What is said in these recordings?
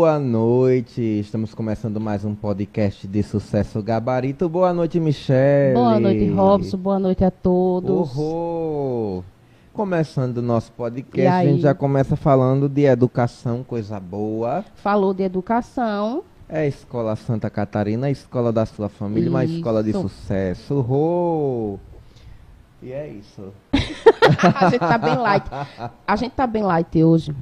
Boa noite, estamos começando mais um podcast de sucesso gabarito. Boa noite, Michelle. Boa noite, Robson. Boa noite a todos. Uhul. Começando o nosso podcast, a gente já começa falando de educação, coisa boa. Falou de educação. É a Escola Santa Catarina, a escola da sua família, isso. uma escola de sucesso. Uhul. E é isso. a gente tá bem light. A gente tá bem light hoje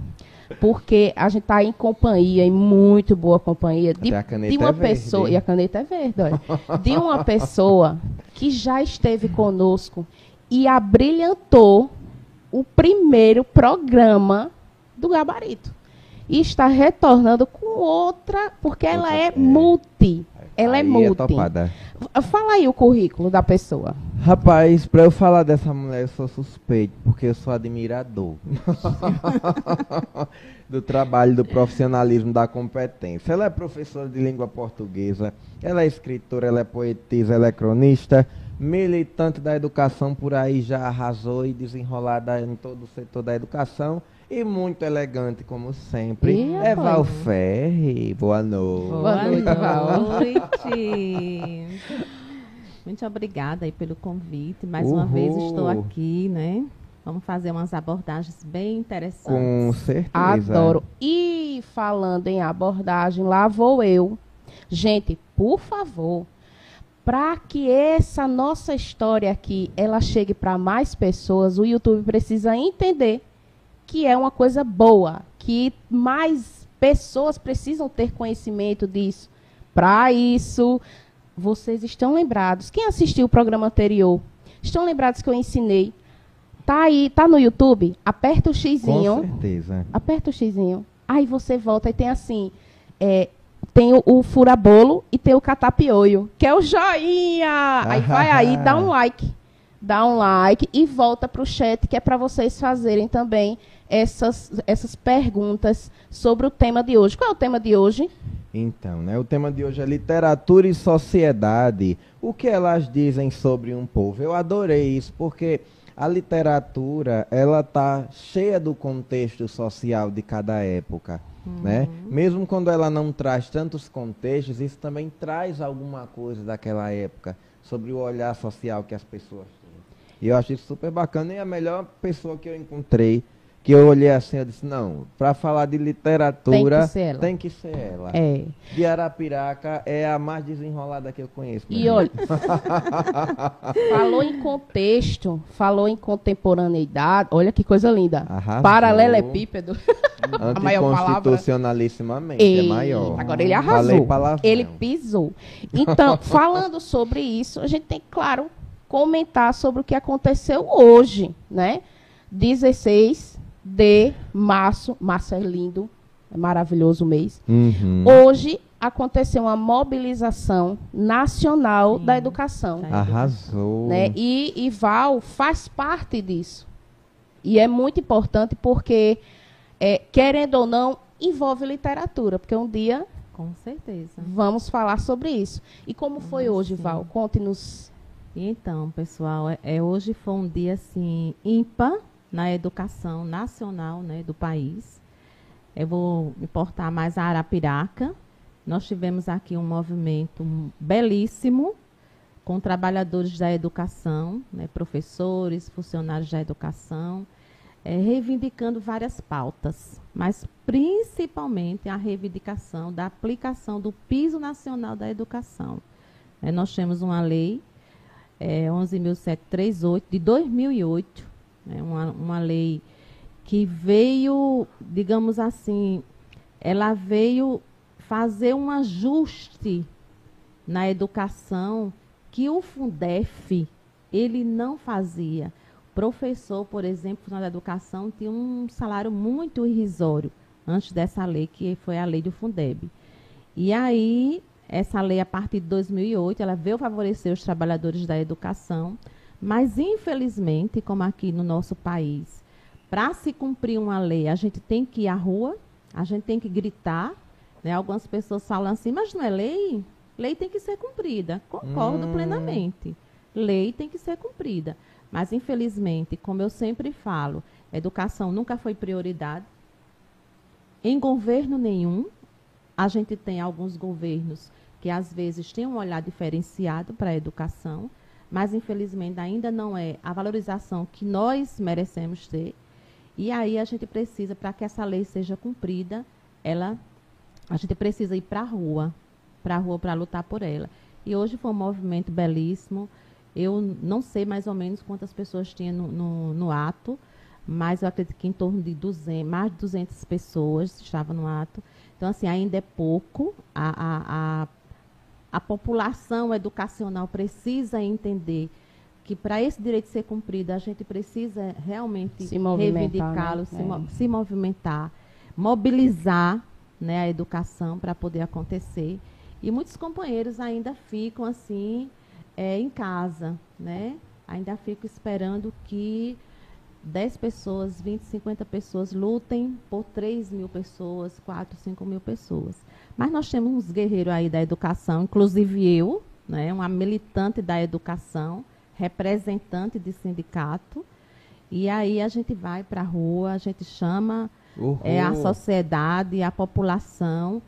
porque a gente está em companhia, em muito boa companhia, de, de uma é pessoa, verde. e a caneta é verde, olha, de uma pessoa que já esteve conosco e abrilhantou o primeiro programa do Gabarito. E está retornando com outra, porque ela é, é multi. Ela é aí é multi. É. Fala aí o currículo da pessoa. Rapaz, pra eu falar dessa mulher, eu sou suspeito, porque eu sou admirador do trabalho, do profissionalismo, da competência. Ela é professora de língua portuguesa, ela é escritora, ela é poetisa, ela é cronista, militante da educação, por aí já arrasou e desenrolada em todo o setor da educação. E muito elegante, como sempre. E é Val Ferri. Boa noite. Boa noite, noite. Muito obrigada aí pelo convite. Mais Uhul. uma vez estou aqui, né? Vamos fazer umas abordagens bem interessantes. Com certeza. Adoro. E falando em abordagem, lá vou eu. Gente, por favor, para que essa nossa história aqui ela chegue para mais pessoas, o YouTube precisa entender que é uma coisa boa, que mais pessoas precisam ter conhecimento disso. Para isso, vocês estão lembrados. Quem assistiu o programa anterior, estão lembrados que eu ensinei. Tá aí, tá no YouTube? Aperta o xizinho. Com certeza. Aperta o xizinho. Aí você volta e tem assim, é, tem o, o, furabolo e tem o catapioio, que é o joinha. Aí vai aí, dá um like. Dá um like e volta para o chat, que é para vocês fazerem também essas, essas perguntas sobre o tema de hoje. Qual é o tema de hoje? Então, né, o tema de hoje é literatura e sociedade. O que elas dizem sobre um povo? Eu adorei isso, porque a literatura ela tá cheia do contexto social de cada época. Uhum. Né? Mesmo quando ela não traz tantos contextos, isso também traz alguma coisa daquela época sobre o olhar social que as pessoas têm. E eu acho isso super bacana e a melhor pessoa que eu encontrei que eu olhei assim e disse, não, para falar de literatura, tem que ser ela. Tem que ser ela. É. De Arapiraca é a mais desenrolada que eu conheço. E olha, falou em contexto, falou em contemporaneidade, olha que coisa linda. Arrasou. Paralelepípedo. Anticonstitucionalissimamente, é maior. Agora ele arrasou. Ele pisou. Então, falando sobre isso, a gente tem, claro, comentar sobre o que aconteceu hoje, né? 16 de março. Março é lindo, é maravilhoso o mês. Uhum. Hoje aconteceu uma mobilização nacional Sim. da educação. Arrasou. Né? E, e Val faz parte disso. E é muito importante porque, é, querendo ou não, envolve literatura, porque um dia. Com certeza. Vamos falar sobre isso. E como foi hoje, Val? Conte-nos. Então, pessoal, é, é, hoje foi um dia assim ímpar na educação nacional né, do país. Eu vou me portar mais a Arapiraca. Nós tivemos aqui um movimento belíssimo com trabalhadores da educação, né, professores, funcionários da educação, é, reivindicando várias pautas, mas principalmente a reivindicação da aplicação do piso nacional da educação. É, nós temos uma lei é, 11.738 de 2008, né, uma, uma lei que veio, digamos assim, ela veio fazer um ajuste na educação que o Fundef ele não fazia. Professor, por exemplo, na educação, tinha um salário muito irrisório antes dessa lei, que foi a lei do Fundeb. E aí, essa lei, a partir de 2008, ela veio favorecer os trabalhadores da educação, mas, infelizmente, como aqui no nosso país, para se cumprir uma lei, a gente tem que ir à rua, a gente tem que gritar. Né? Algumas pessoas falam assim, mas não é lei? Lei tem que ser cumprida. Concordo hum. plenamente. Lei tem que ser cumprida. Mas, infelizmente, como eu sempre falo, educação nunca foi prioridade em governo nenhum. A gente tem alguns governos que às vezes têm um olhar diferenciado para a educação, mas infelizmente ainda não é a valorização que nós merecemos ter. E aí a gente precisa, para que essa lei seja cumprida, ela, a gente precisa ir para a rua, para a rua para lutar por ela. E hoje foi um movimento belíssimo. Eu não sei mais ou menos quantas pessoas tinha no, no, no ato, mas eu acredito que em torno de 200, mais de 200 pessoas estavam no ato. Então, assim, ainda é pouco. A, a, a, a população educacional precisa entender que para esse direito ser cumprido, a gente precisa realmente reivindicá-lo, né? se, é. se, movimentar, mobilizar né, a educação para poder acontecer. E muitos companheiros ainda ficam assim é, em casa, né? Ainda ficam esperando que 10 pessoas, 20, 50 pessoas lutem por 3 mil pessoas, 4, 5 mil pessoas. Mas nós temos uns guerreiros aí da educação, inclusive eu, né, uma militante da educação, representante de sindicato. E aí a gente vai para a rua, a gente chama é, a sociedade, a população,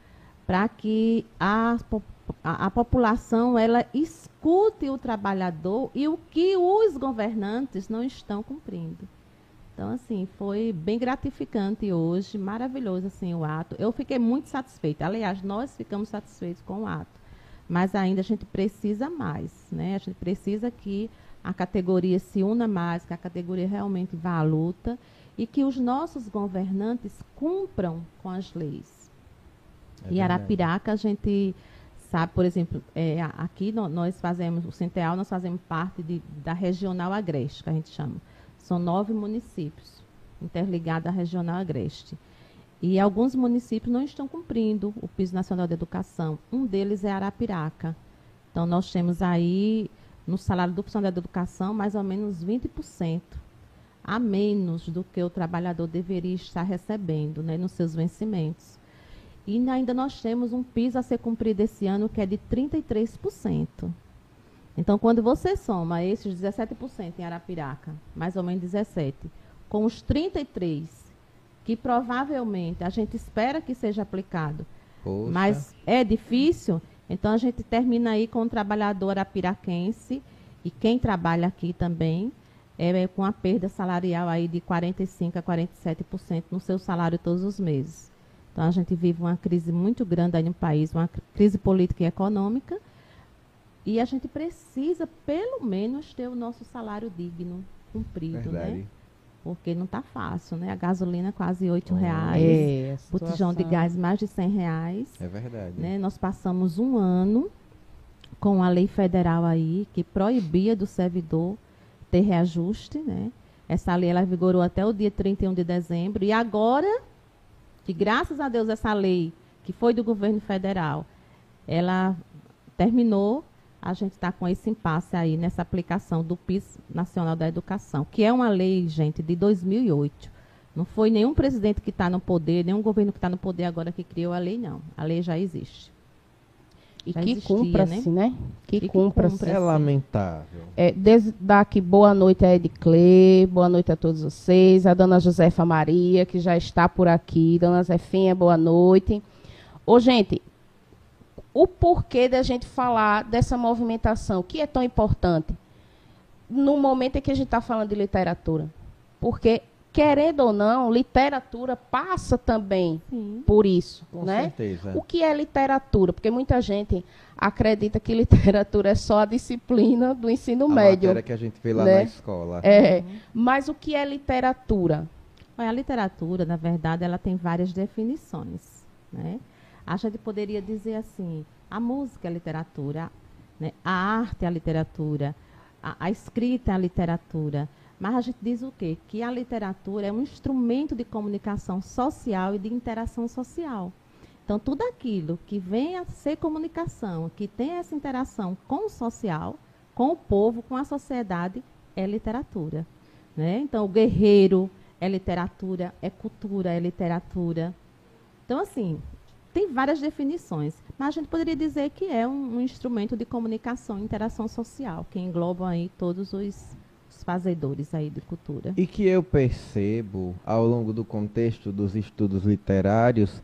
para que a, a, a, população ela escute o trabalhador e o que os governantes não estão cumprindo. Então, assim, foi bem gratificante hoje, maravilhoso assim o ato. Eu fiquei muito satisfeita. Aliás, nós ficamos satisfeitos com o ato. Mas ainda a gente precisa mais, né? A gente precisa que a categoria se una mais, que a categoria realmente vá à luta e que os nossos governantes cumpram com as leis. É e Arapiraca, a gente sabe, por exemplo, é, aqui nós fazemos, o Centeal, nós fazemos parte de, da Regional Agreste, que a gente chama. São nove municípios interligados à Regional Agreste. E alguns municípios não estão cumprindo o Piso Nacional de Educação. Um deles é Arapiraca. Então, nós temos aí no salário do funcionário da educação mais ou menos 20% a menos do que o trabalhador deveria estar recebendo né, nos seus vencimentos. E ainda nós temos um piso a ser cumprido esse ano que é de 33%. Então, quando você soma esses 17% em Arapiraca, mais ou menos 17%, com os 33% que provavelmente a gente espera que seja aplicado, Poxa. mas é difícil, então a gente termina aí com o trabalhador apiraquense e quem trabalha aqui também, é, com a perda salarial aí de 45% a 47% no seu salário todos os meses. Então a gente vive uma crise muito grande aí no país, uma crise política e econômica, e a gente precisa, pelo menos, ter o nosso salário digno cumprido, né? Verdade. né? Porque não está fácil, né? A gasolina quase R$ reais, é, botijão de gás mais de R$ reais. É verdade. Né? Nós passamos um ano com a lei federal aí que proibia do servidor ter reajuste, né? Essa lei ela vigorou até o dia 31 de dezembro e agora que graças a Deus essa lei que foi do governo federal, ela terminou, a gente está com esse impasse aí nessa aplicação do PIS Nacional da Educação, que é uma lei, gente, de 2008. Não foi nenhum presidente que está no poder, nenhum governo que está no poder agora que criou a lei, não. A lei já existe. E já que cumpra-se, né? né? Que, cumpra-se. É lamentável. É, desde daqui, boa noite a Ediclê, boa noite a todos vocês, a dona Josefa Maria, que já está por aqui, dona Zefinha, boa noite. Ô, gente, o porquê da gente falar dessa movimentação, que é tão importante, no momento em que a gente está falando de literatura. Porque, querendo ou não, literatura passa também Sim. por isso. Com né? certeza. O que é literatura? Porque muita gente acredita que literatura é só a disciplina do ensino a médio. Matéria que a gente vê lá né? na escola. É. Uhum. Mas o que é literatura? A literatura, na verdade, ela tem várias definições. Né? A gente poderia dizer assim: a música é a literatura, né? a arte é a literatura, a, a escrita é a literatura. Mas a gente diz o quê? Que a literatura é um instrumento de comunicação social e de interação social. Então, tudo aquilo que vem a ser comunicação, que tem essa interação com o social, com o povo, com a sociedade, é literatura. Né? Então, o guerreiro é literatura, é cultura, é literatura. Então, assim, tem várias definições, mas a gente poderia dizer que é um, um instrumento de comunicação e interação social, que engloba aí todos os, os fazedores aí de cultura. E que eu percebo, ao longo do contexto dos estudos literários,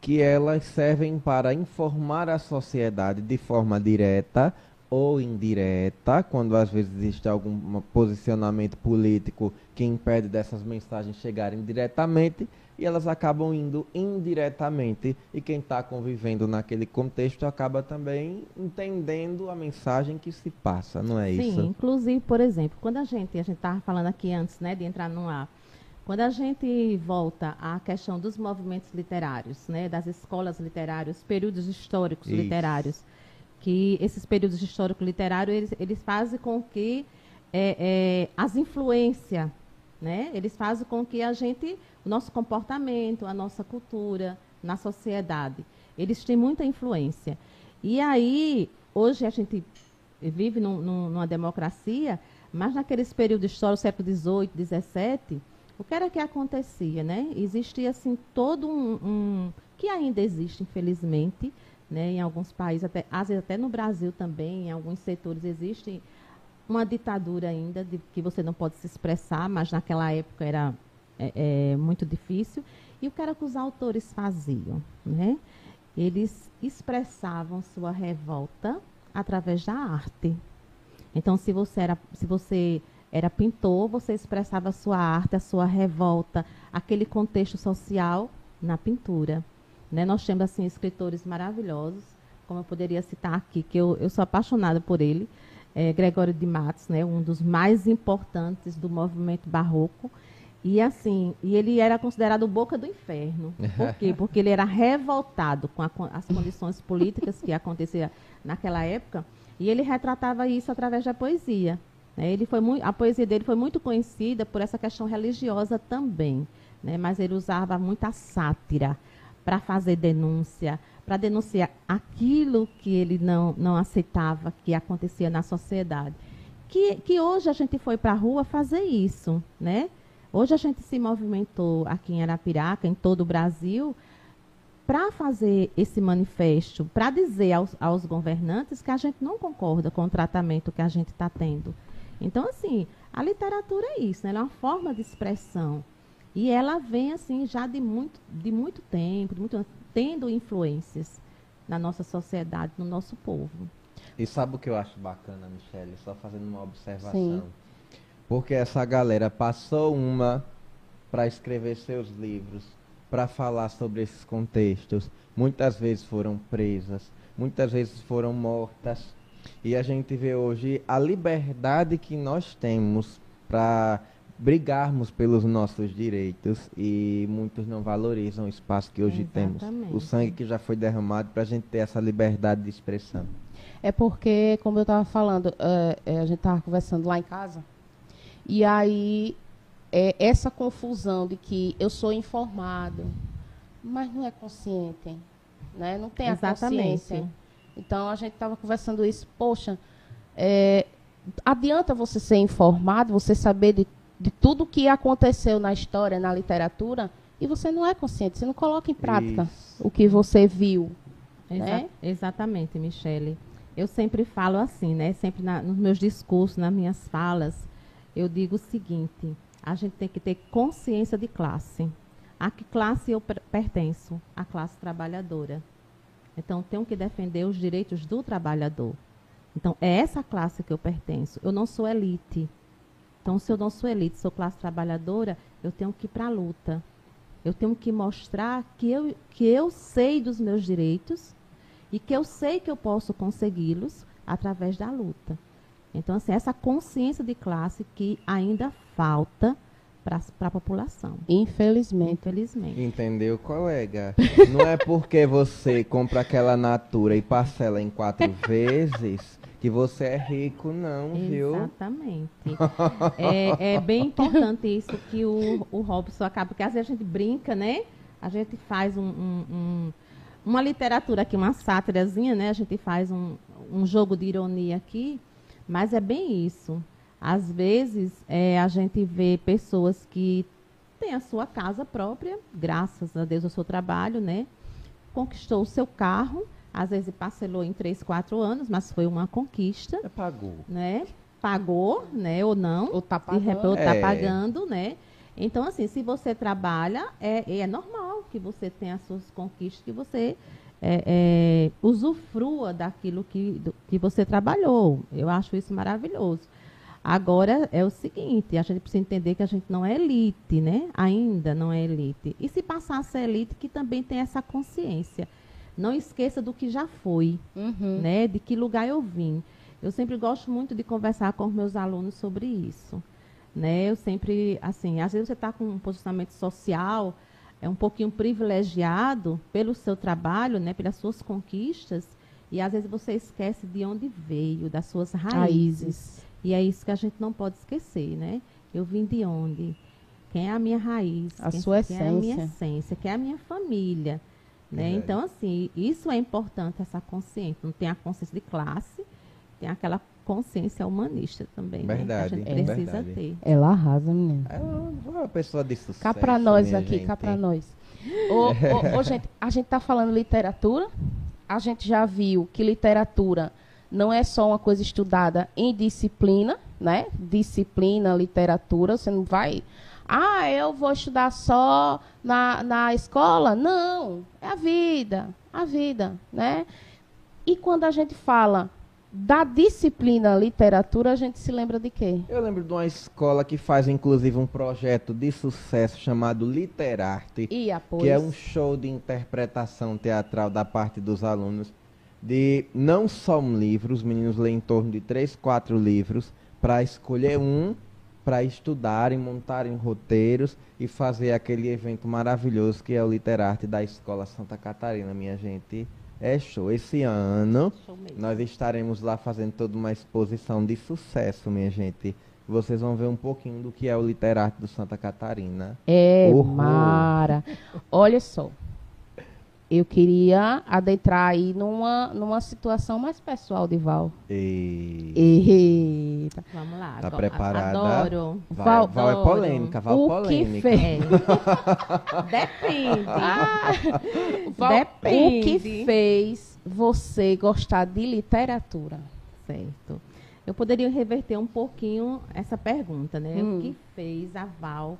que elas servem para informar a sociedade de forma direta ou indireta, quando às vezes existe algum posicionamento político que impede dessas mensagens chegarem diretamente, e elas acabam indo indiretamente, e quem está convivendo naquele contexto acaba também entendendo a mensagem que se passa, não é Sim, isso? Sim, inclusive, por exemplo, quando a gente, a gente estava falando aqui antes né, de entrar no ar, quando a gente volta à questão dos movimentos literários, né, das escolas literárias, períodos históricos Isso. literários, que esses períodos históricos literários eles, eles fazem com que é, é, as influências, né, eles fazem com que a gente, o nosso comportamento, a nossa cultura na sociedade, eles têm muita influência. E aí, hoje a gente vive num, num, numa democracia, mas naqueles períodos históricos, século XVIII, XVII, o que era que acontecia, né? Existia assim todo um, um que ainda existe, infelizmente, né? Em alguns países, até, às vezes até no Brasil também, em alguns setores existe uma ditadura ainda de que você não pode se expressar, mas naquela época era é, é, muito difícil. E o que era que os autores faziam, né? Eles expressavam sua revolta através da arte. Então, se você era, se você era pintor, você expressava a sua arte, a sua revolta, aquele contexto social na pintura. Né? Nós temos assim escritores maravilhosos, como eu poderia citar aqui, que eu, eu sou apaixonada por ele, é, Gregório de Matos, né? um dos mais importantes do movimento barroco. E assim, e ele era considerado boca do inferno. Por quê? Porque ele era revoltado com a, as condições políticas que aconteciam naquela época, e ele retratava isso através da poesia. Né? Ele foi muito, a poesia dele foi muito conhecida por essa questão religiosa também, né? mas ele usava muita sátira para fazer denúncia, para denunciar aquilo que ele não, não aceitava que acontecia na sociedade. Que, que hoje a gente foi para a rua fazer isso, né? Hoje a gente se movimentou aqui em Arapiraca, em todo o Brasil, para fazer esse manifesto, para dizer aos, aos governantes que a gente não concorda com o tratamento que a gente está tendo. Então, assim, a literatura é isso, né? ela é uma forma de expressão. E ela vem, assim, já de muito, de muito tempo, de muito, tendo influências na nossa sociedade, no nosso povo. E sabe o que eu acho bacana, Michele? Só fazendo uma observação. Sim. Porque essa galera passou uma para escrever seus livros, para falar sobre esses contextos. Muitas vezes foram presas, muitas vezes foram mortas e a gente vê hoje a liberdade que nós temos para brigarmos pelos nossos direitos e muitos não valorizam o espaço que hoje Exatamente. temos, o sangue que já foi derramado para a gente ter essa liberdade de expressão. É porque, como eu estava falando, é, a gente estava conversando lá em casa, e aí é, essa confusão de que eu sou informado, mas não é consciente, né? não tem Exatamente. a consciência então a gente estava conversando isso, poxa, é, adianta você ser informado, você saber de, de tudo que aconteceu na história, na literatura, e você não é consciente, você não coloca em prática isso. o que você viu. Exa né? Exatamente, Michele. Eu sempre falo assim, né? Sempre na, nos meus discursos, nas minhas falas, eu digo o seguinte: a gente tem que ter consciência de classe. A que classe eu pertenço? A classe trabalhadora. Então, tenho que defender os direitos do trabalhador. Então, é essa classe que eu pertenço. Eu não sou elite. Então, se eu não sou elite, sou classe trabalhadora, eu tenho que ir para a luta. Eu tenho que mostrar que eu, que eu sei dos meus direitos e que eu sei que eu posso consegui-los através da luta. Então, assim, essa consciência de classe que ainda falta para a população. Infelizmente. Infelizmente. Entendeu, colega? Não é porque você compra aquela natura e parcela em quatro vezes que você é rico, não, viu? Exatamente. é, é, bem importante isso que o, o Robson acaba, porque às vezes a gente brinca, né? A gente faz um, um, um, uma literatura aqui, uma sátirazinha, né? A gente faz um, um jogo de ironia aqui, mas é bem isso. Às vezes, é, a gente vê pessoas que têm a sua casa própria, graças a Deus ao seu trabalho, né? Conquistou o seu carro, às vezes parcelou em três, quatro anos, mas foi uma conquista. É, pagou. Né? Pagou, né? Ou não. Ou está pagando. Ou tá é. pagando, né? Então, assim, se você trabalha, é, é normal que você tenha as suas conquistas, que você é, é, usufrua daquilo que, do, que você trabalhou. Eu acho isso maravilhoso. Agora é o seguinte, a gente precisa entender que a gente não é elite, né? Ainda não é elite. E se passar a ser elite, que também tem essa consciência. Não esqueça do que já foi, Uhum. né? De que lugar eu vim. Eu sempre gosto muito de conversar com os meus alunos sobre isso, né? Eu sempre, assim, às vezes você está com um posicionamento social, é um pouquinho privilegiado pelo seu trabalho, né? Pelas suas conquistas, e às vezes você esquece de onde veio, das suas raízes. Raízes. E é isso que a gente não pode esquecer, né? Eu vim de onde? Quem é a minha raiz? A quem, sua quem é a minha essência. essência? Quem é a minha família? Né? Então, assim, isso é importante, essa consciência. Não tem a consciência de classe, tem aquela consciência humanista também, né? Verdade, Que a é gente precisa verdade. ter. Ela arrasa, menina. É uma pessoa de sucesso. Cá pra nós aqui, cá gente. pra nós. Ô, ô, ô, gente, a gente tá falando literatura. A gente já viu que literatura não é só uma coisa estudada em disciplina, né? Disciplina, literatura. Você não vai. Ah, eu vou estudar só na, na escola? Não. É a vida. A vida, né? E quando a gente fala da disciplina literatura, a gente se lembra de quê? Eu lembro de uma escola que faz inclusive um projeto de sucesso chamado Literarte, após. que é um show de interpretação teatral da parte dos alunos de não só um livro, os meninos lêem em torno de três, quatro livros para escolher um para estudarem, montarem roteiros e fazer aquele evento maravilhoso que é o Literarte da Escola Santa Catarina, minha gente. É show. Esse ano Show mesmo. nós estaremos lá fazendo toda uma exposição de sucesso, minha gente. Vocês vão ver um pouquinho do que é o Literarte do Santa Catarina. É, Horror. Mara. Olha só. Eu queria adentrar aí numa, numa situação mais pessoal de Val. E... Eita. Vamos lá. Tá preparada? Adoro. Val, Val- Val é polêmica, Val O que polêmica. fez? É. Depende. Val, Depende. O que fez você gostar de literatura? Certo. Eu poderia reverter um pouquinho essa pergunta, né? Hum. O que fez a Val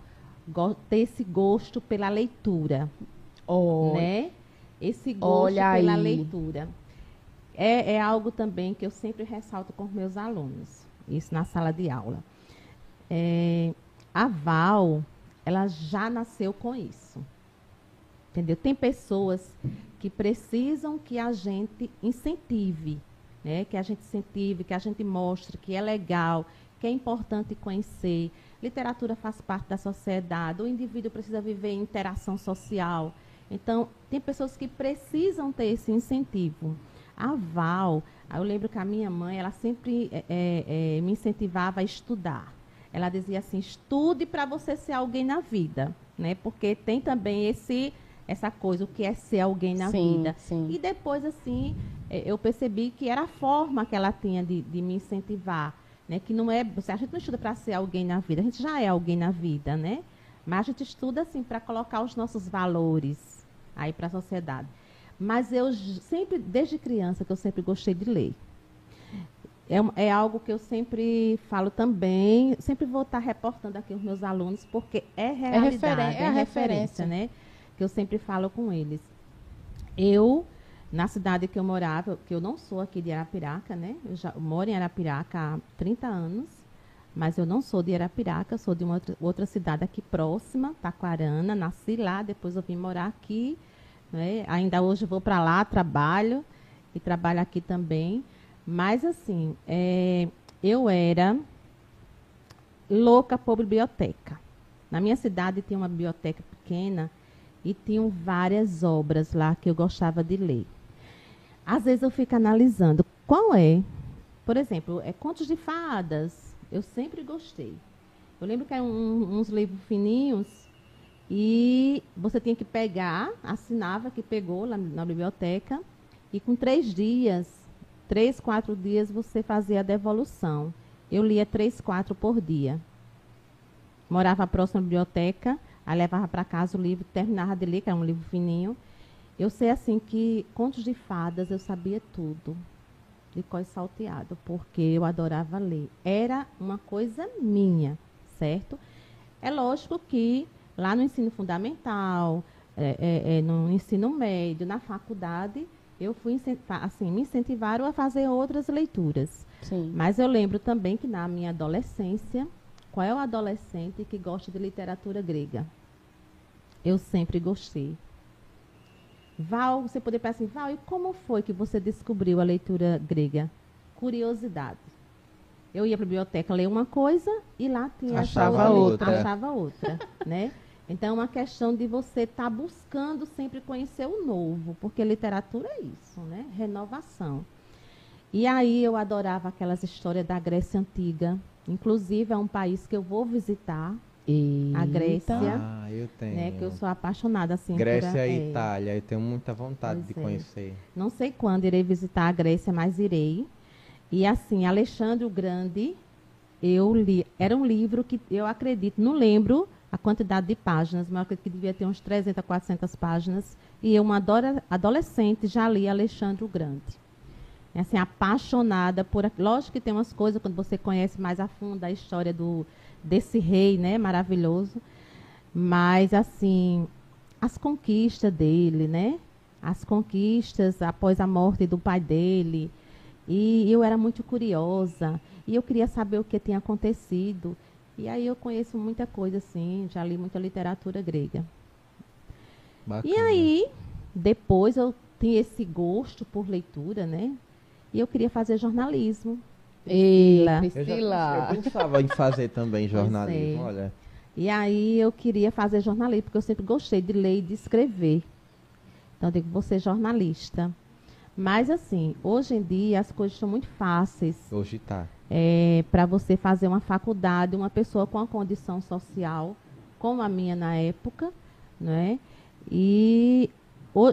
ter esse gosto pela leitura, Olha. né? Esse gosto Olha pela aí. leitura. É, é algo também que eu sempre ressalto com os meus alunos, isso na sala de aula. É, a Val, ela já nasceu com isso. Entendeu? Tem pessoas que precisam que a gente incentive, né? Que a gente incentive, que a gente mostre que é legal, que é importante conhecer. Literatura faz parte da sociedade, o indivíduo precisa viver em interação social. Então, tem pessoas que precisam ter esse incentivo. A Val, eu lembro que a minha mãe, ela sempre é, é, me incentivava a estudar. Ela dizia assim, estude para você ser alguém na vida, né? Porque tem também esse essa coisa, o que é ser alguém na sim, vida. sim. E depois, assim, eu percebi que era a forma que ela tinha de, de me incentivar. Né? Que não é. A gente não estuda para ser alguém na vida, a gente já é alguém na vida, né? Mas a gente estuda, assim, para colocar os nossos valores aí para a sociedade. Mas eu sempre, desde criança, que eu sempre gostei de ler. É, é algo que eu sempre falo também, sempre vou estar reportando aqui os meus alunos, porque é realidade, referen- é a referência. né? Que eu sempre falo com eles. Eu, na cidade que eu morava, que eu não sou aqui de Arapiraca, né? Eu já eu moro em Arapiraca há 30 anos, mas eu não sou de Arapiraca, sou de uma outra, outra cidade aqui próxima, Taquarana. Nasci lá, depois eu vim morar aqui. Né? Ainda hoje vou para lá, trabalho e trabalho aqui também. Mas assim, é, eu era louca por biblioteca. Na minha cidade tinha uma biblioteca pequena e tinham várias obras lá que eu gostava de ler. Às vezes eu fico analisando qual é, por exemplo, é contos de fadas. Eu sempre gostei. Eu lembro que eram um- uns livros fininhos e você tinha que pegar, assinava que pegou lá na biblioteca e com três dias, três, quatro dias você fazia a devolução. Eu lia três, quatro por dia. Morava próximo à biblioteca, aí levava para casa o livro, terminava de ler, que era um livro fininho. Eu sei assim que contos de fadas eu sabia tudo, de cor salteado, porque eu adorava ler. Era uma coisa minha, certo? É lógico que lá no ensino fundamental, é, é, é, no ensino médio, na faculdade, eu fui assim, me incentivaram a fazer outras leituras. Sim. Mas eu lembro também que na minha adolescência, qual é o adolescente que gosta de literatura grega? Eu sempre gostei. Val, você poderia pensar assim, Val, e como foi que você descobriu a leitura grega? Curiosidade. Eu ia para a biblioteca ler uma coisa e lá tinha achava outra. Achava outra, né? Então, é uma questão de você estar tá buscando sempre conhecer o novo, porque literatura é isso, né? Renovação. E aí eu adorava aquelas histórias da Grécia Antiga. Inclusive, é um país que eu vou visitar. Eita. A Grécia. Ah, eu tenho. Né, que eu sou apaixonada assim. Grécia por, e é, Itália. Eu tenho muita vontade de é. conhecer. Não sei quando irei visitar a Grécia, mas irei. E assim, Alexandre o Grande, eu li. Era um livro que eu acredito, não lembro a quantidade de páginas, mas eu acredito que devia ter uns 300 a 400 páginas. E eu, uma adolescente, já li Alexandre o Grande é assim, apaixonada por. Lógico que tem umas coisas quando você conhece mais a fundo a história do, desse rei, né, maravilhoso. Mas, assim, as conquistas dele, né? As conquistas após a morte do pai dele. E eu era muito curiosa. E eu queria saber o que tinha acontecido. E aí eu conheço muita coisa, assim, já li muita literatura grega. Bacana. E aí, depois eu tinha esse gosto por leitura, né? E eu queria fazer jornalismo. Ei, Priscila. Eu, já, eu pensava em fazer também jornalismo, olha. E aí eu queria fazer jornalismo, porque eu sempre gostei de ler e de escrever. Então eu digo, vou ser jornalista. Mas assim, hoje em dia as coisas estão muito fáceis. Hoje está. É, para você fazer uma faculdade, uma pessoa com a condição social, como a minha na época, né? E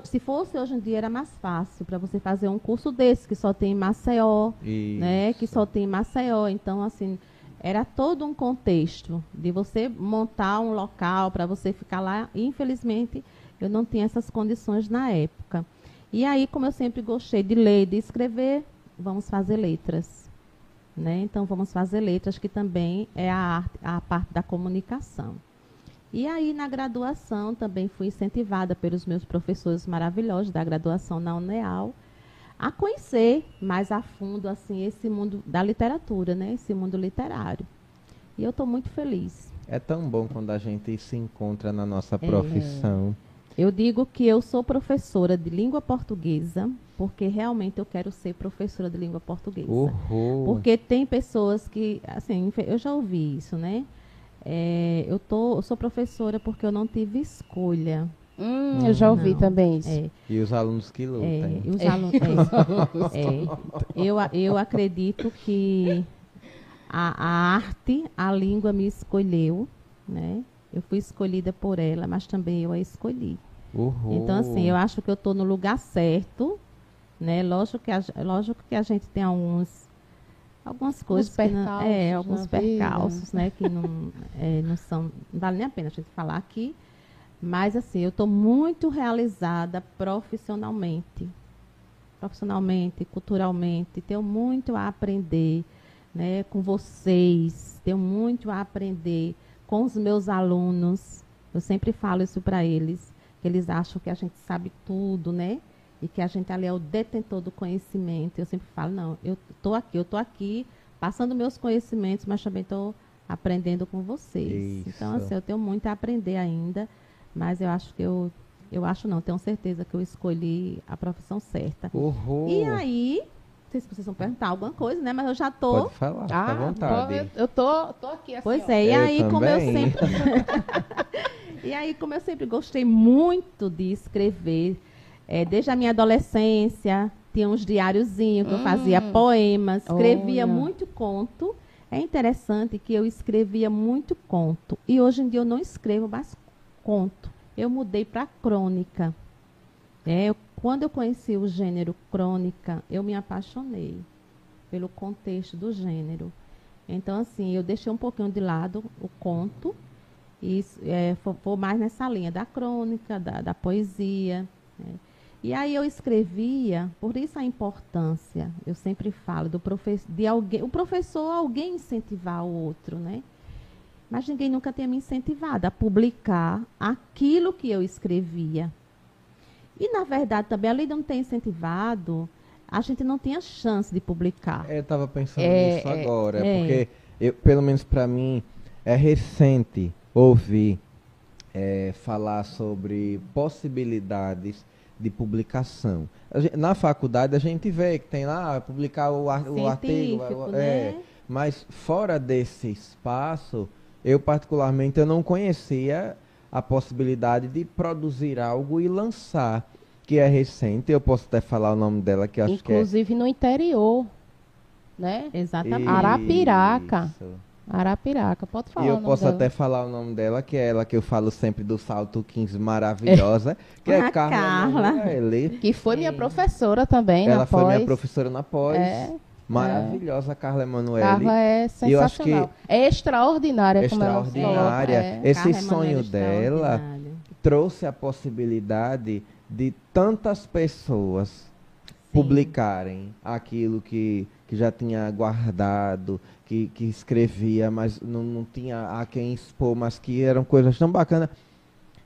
se fosse hoje em dia era mais fácil para você fazer um curso desse que só tem em Maceió, Isso. né? Que só tem em Maceió. Então assim era todo um contexto de você montar um local para você ficar lá. Infelizmente eu não tinha essas condições na época. E aí como eu sempre gostei de ler, de escrever, vamos fazer letras, né? Então vamos fazer letras que também é a arte, a parte da comunicação. E aí, na graduação, também fui incentivada pelos meus professores maravilhosos da graduação na UNEAL a conhecer mais a fundo assim esse mundo da literatura, né? Esse mundo literário. E eu estou muito feliz. É tão bom quando a gente se encontra na nossa profissão. É. Eu digo que eu sou professora de língua portuguesa, porque realmente eu quero ser professora de língua portuguesa. Uhul. Porque tem pessoas que, assim, eu já ouvi isso, né? É, eu, tô, eu sou professora porque eu não tive escolha. Hum, eu já ouvi não, também isso. É. E os alunos que lutam. É, e os é. alunos, é, eu, eu acredito que a, a, arte, a língua me escolheu, né? Eu fui escolhida por ela, mas também eu a escolhi. Uhul. Então, assim, eu acho que eu estou no lugar certo, né? Lógico que a, lógico que a gente tem alguns algumas coisas que não, é alguns percalços né? Que não, é, não são não vale nem a pena a gente falar aqui. Mas assim eu estou muito realizada profissionalmente. Profissionalmente culturalmente. Tenho muito a aprender né com vocês. Tenho muito a aprender com os meus alunos. Eu sempre falo isso para eles que eles acham que a gente sabe tudo né e que a gente ali é o detentor do conhecimento. Eu sempre falo, não, eu estou aqui, eu estou aqui passando meus conhecimentos, mas também estou aprendendo com vocês. Isso. Então, assim, eu tenho muito a aprender ainda, mas eu acho que eu, eu acho não, tenho certeza que eu escolhi a profissão certa. Uhul. E aí, não sei se vocês vão perguntar alguma coisa, né? Mas eu já tô. Pode falar, ah, à vontade. Eu, eu tô, tô aqui assim. Pois ó. é, e eu aí, também. como eu sempre. e aí, como eu sempre gostei muito de escrever, é, desde a minha adolescência, tinha uns diáriozinhos que hum. eu fazia poemas, escrevia Olha. muito conto. É interessante que eu escrevia muito conto. E hoje em dia eu não escrevo mais conto. Eu mudei para crônica. É, eu, quando eu conheci o gênero crônica, eu me apaixonei pelo contexto do gênero. Então, assim, eu deixei um pouquinho de lado o conto e é, vou mais nessa linha da crônica, da, da poesia. Né? E aí eu escrevia, por isso a importância, eu sempre falo, do professor, de alguém, o professor alguém incentivar o outro, né? mas ninguém nunca tinha me incentivado a publicar aquilo que eu escrevia. E, na verdade, também, além de não ter incentivado, a gente não tinha chance de publicar. Eu estava pensando É, nisso é, agora, é. porque, eu, pelo menos para mim, é recente ouvir é, falar sobre possibilidades de publicação. A gen- na faculdade a gente vê que tem lá publicar o, ar- o artigo, é, né? mas fora desse espaço, eu particularmente eu não conhecia a possibilidade de produzir algo e lançar, que é recente. Eu posso até falar o nome dela que eu acho que é Inclusive no interior, né? Exatamente. Arapiraca. Isso. Arapiraca, pode falar E eu posso dela. até falar o nome dela, que é ela que eu falo sempre do Salto 15 maravilhosa, que é A Carla Carla. Emanuele. Que foi minha É. professora também Ela foi minha pós. professora na pós. É, Maravilhosa, Carla Emanuele. Carla é eu acho que- sensacional. É extraordinária, Extraordinária. É. Esse Carla sonho dela trouxe a possibilidade de tantas pessoas Sim. publicarem aquilo que, que já tinha guardado, que, que escrevia, mas não, não tinha a quem expor, mas que eram coisas tão bacanas.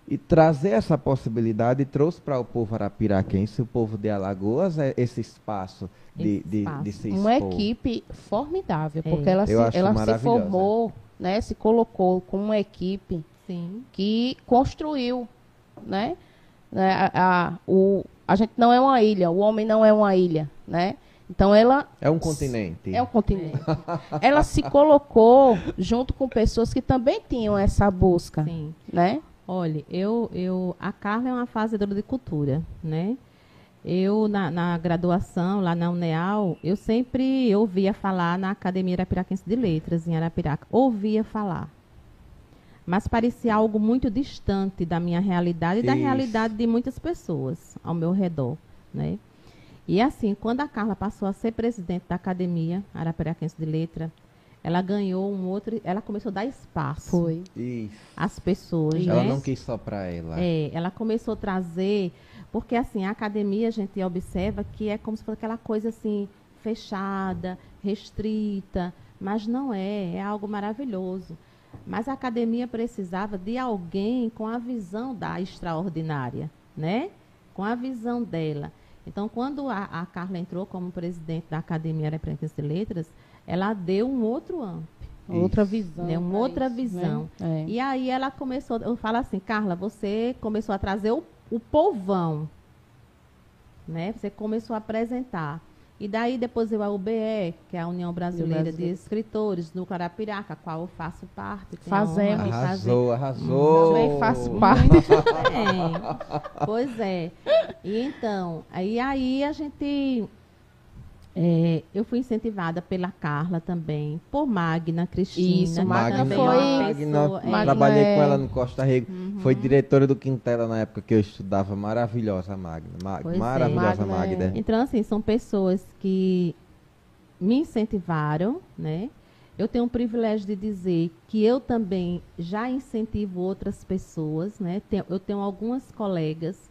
E trazer essa possibilidade trouxe para o povo arapiraquense, o povo de Alagoas, é, esse espaço de, Esse de, espaço. de se Uma expor. equipe formidável, É. porque ela, se, ela se formou, né, se colocou como uma equipe Sim. que construiu, né? né, a, a, o, a gente não é uma ilha, o homem não é uma ilha, né? Então ela É um continente. é um continente. Ela se colocou junto com pessoas que também tinham essa busca, Sim. né? Olha, eu, eu, a Carla é uma fazedora de cultura, né? Eu, na, na graduação, lá na UNEAL, eu sempre ouvia falar na Academia Arapiraquense de Letras, em Arapiraca. Ouvia falar. Mas parecia algo muito distante da minha realidade e da Isso. realidade de muitas pessoas ao meu redor, né? E assim, quando a Carla passou a ser presidente da Academia Arapiraquense de Letras, ela ganhou um outro, ela começou a dar espaço Foi. Isso. às pessoas, Ela né? não quis só para ela. É, ela começou a trazer, porque assim, a academia a gente observa que é como se fosse aquela coisa assim, fechada, restrita, mas não é, é algo maravilhoso. Mas a academia precisava de alguém com a visão da extraordinária, né? Com a visão dela. Então, quando a, a Carla entrou como presidente da Academia Arapiraquense de Letras, ela deu um outro âmbito. Outra visão. Né, uma outra isso, visão. né? É. E aí ela começou, eu falo assim, Carla, você começou a trazer o, o povão, né? Você começou a apresentar. E daí depois eu a UBE, que é a União Brasileira de. Escritores, no Carapiraca, a qual eu faço parte. Fazemos. honra de fazer. Arrasou, arrasou. Também faço parte. Muito bem. Pois é. E então, aí, aí a gente. É, eu fui incentivada pela Carla também, por Magna Cristina. Isso, Magna também foi- é Magna, é, trabalhei é- com ela no Costa Rica. Foi diretora do Quintela na época que eu estudava. Maravilhosa, Magna. Ma- Pois é. maravilhosa, Magna é- Magda. Então, assim, são pessoas que me incentivaram, né? Eu tenho o privilégio de dizer que eu também já incentivo outras pessoas, né? Eu tenho algumas colegas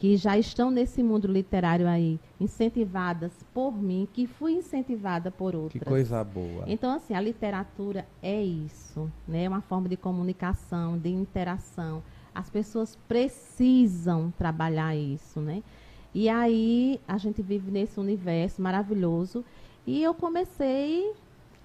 que já estão nesse mundo literário aí, incentivadas por mim, que fui incentivada por outras. Que coisa boa. Então, assim, a literatura é isso, né? É uma forma de comunicação, de interação. As pessoas precisam trabalhar isso, né? E aí a gente vive nesse universo maravilhoso e eu comecei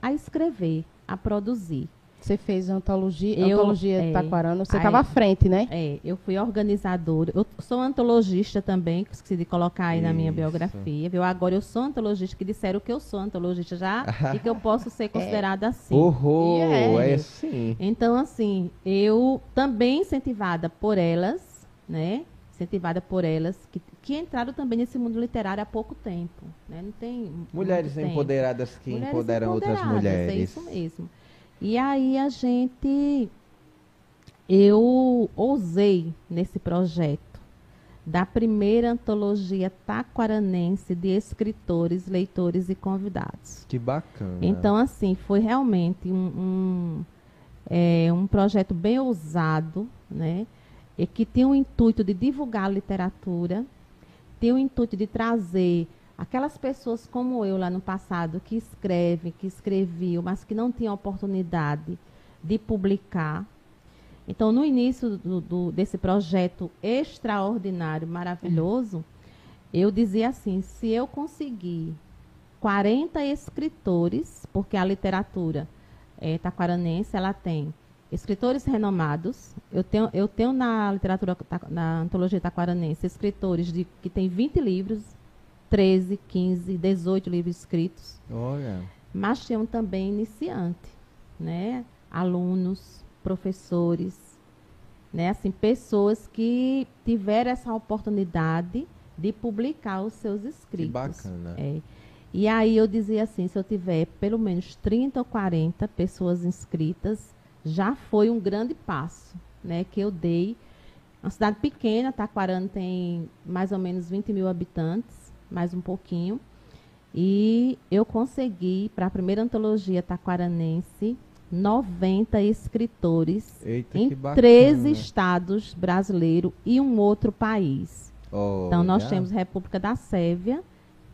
a escrever, a produzir. Você fez a antologia, Eu- antologia de é. Taquarana. Você estava à frente, né? É, eu fui organizadora. Eu sou antologista também, que esqueci de colocar aí na minha Isso. biografia, viu? Agora eu sou antologista, que disseram que eu sou antologista já e que eu posso ser considerada assim. Horror, E é. é sim. Então, assim, eu também incentivada por elas, né? Incentivada por elas, que, que entraram também nesse mundo literário há pouco tempo. Né? Não tem. Mulheres muito tempo. empoderadas que Mulheres empoderam outras empoderadas, mulheres. É isso mesmo. E aí a gente. Eu ousei nesse projeto da primeira antologia taquaranense de escritores, leitores e convidados. Que bacana. Então, assim, foi realmente um, um, é, um projeto bem ousado, né? E que tinha o intuito de divulgar a literatura, tinha o intuito de trazer aquelas pessoas como eu lá no passado, que escrevem, que escreviam, mas que não tinham oportunidade de publicar. Então, no início do, do, desse projeto extraordinário, maravilhoso, eu dizia assim: se eu conseguir 40 escritores, porque a literatura é, taquaranense ela tem escritores renomados. Eu tenho, eu tenho na literatura, na antologia taquaranense, escritores de, que têm 20 livros, 13, 15, 18 livros escritos. Olha. Mas tinham também iniciante, né? Alunos, professores, né? Assim, pessoas que tiveram essa oportunidade de publicar os seus escritos. Que bacana. É. E aí eu dizia assim, se eu tiver pelo menos 30 ou 40 pessoas inscritas, já foi um grande passo, né, que eu dei. Uma cidade pequena, Taquarana tem mais ou menos 20 mil habitantes, mais um pouquinho. E eu consegui, para a primeira antologia taquaranense, 90 escritores Eita, em três estados brasileiros e um outro país. Olha. Então, nós temos República da Sérvia,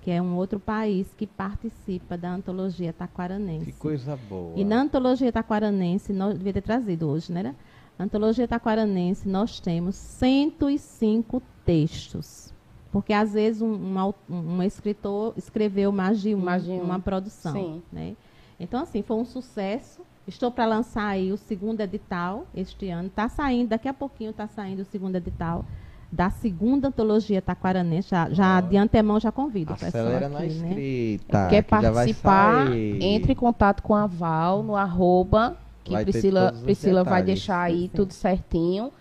que é um outro país que participa da antologia taquaranense. Que coisa boa. E na antologia taquaranense, nós devia ter trazido hoje, né? Na antologia taquaranense, nós temos 105 textos. Porque às vezes um, um, um escritor escreveu mais de, um, Mais de um. uma produção. Sim. Né? Então, assim, foi um sucesso. Estou para lançar aí o segundo edital este ano. Está saindo, daqui a pouquinho está saindo o segundo edital da segunda antologia taquaranense. Já, já Ó. de antemão já convido o pessoal Acelera aqui, na né? escrita. Quer que já vai participar? sair. Entre em contato com a Val no arroba, que Vai Priscila, Priscila vai deixar aí Sim. tudo certinho,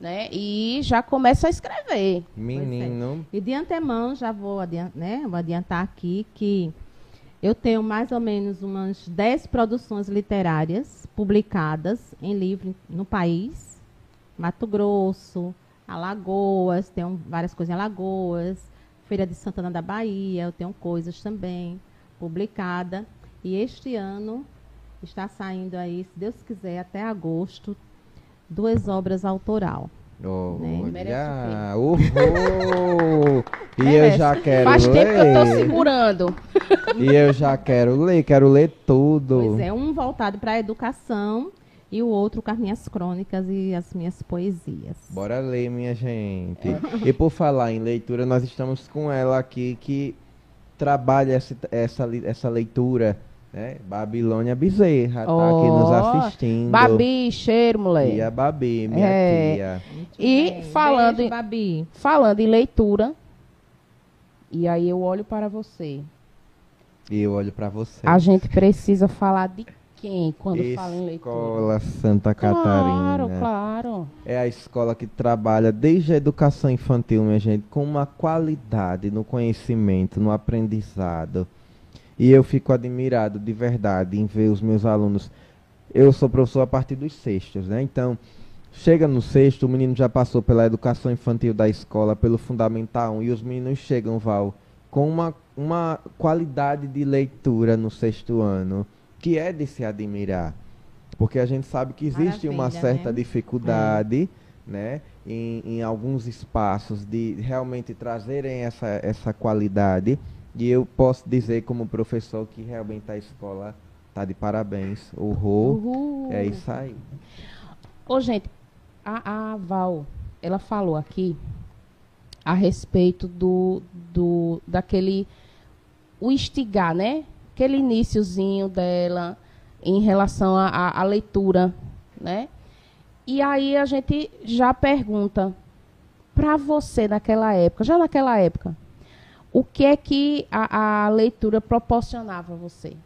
né? E já começa a escrever. Menino. E de antemão, já vou, adian- né, vou adiantar aqui que eu tenho mais ou menos umas 10 produções literárias publicadas em livro no país. Mato Grosso, Alagoas, tenho várias coisas em Alagoas, Feira de Santana da Bahia, eu tenho coisas também publicadas. E este ano está saindo aí, se Deus quiser, até agosto, duas obras autoral. Olha, Merece uhul! E eu já quero Faz ler. tempo que eu tô segurando. E eu já quero ler, quero ler tudo. Pois é, um voltado para a educação e o outro com as minhas crônicas e as minhas poesias. Bora ler, minha gente. E por falar em leitura, nós estamos com ela aqui que trabalha essa, essa, essa leitura, né? Babilônia Bezerra, tá aqui nos assistindo. Babi, cheiro, E moleque. a Babi, minha É. tia. Muito E bem. falando Beijo, em- Babi. Falando em leitura, e aí eu olho para você. E eu olho pra você. A gente precisa falar de quem quando fala em leitura? Escola Santa Claro, Catarina. claro. É a escola que trabalha desde a educação infantil, minha gente, com uma qualidade no conhecimento, no aprendizado. E eu fico admirado de verdade em ver os meus alunos. Eu sou professor a partir dos sextos, né? Então, chega no sexto, o menino já passou pela educação infantil da escola, pelo Fundamental 1, e os meninos chegam, Val, com uma, uma qualidade de leitura no sexto ano, que é de se admirar. Porque a gente sabe que existe uma Maravilha, certa né? dificuldade, né? Em, em alguns espaços de realmente trazerem essa, essa qualidade. E eu posso dizer como professor que realmente a escola tá de parabéns. Uhul. Uhul. É isso aí. Ô, gente, a, a Val, ela falou aqui a respeito do, do daquele o instigar, né? Aquele iniciozinho dela em relação à leitura, né? E aí a gente já pergunta para você naquela época, já naquela época, o que é que a, a leitura proporcionava a você?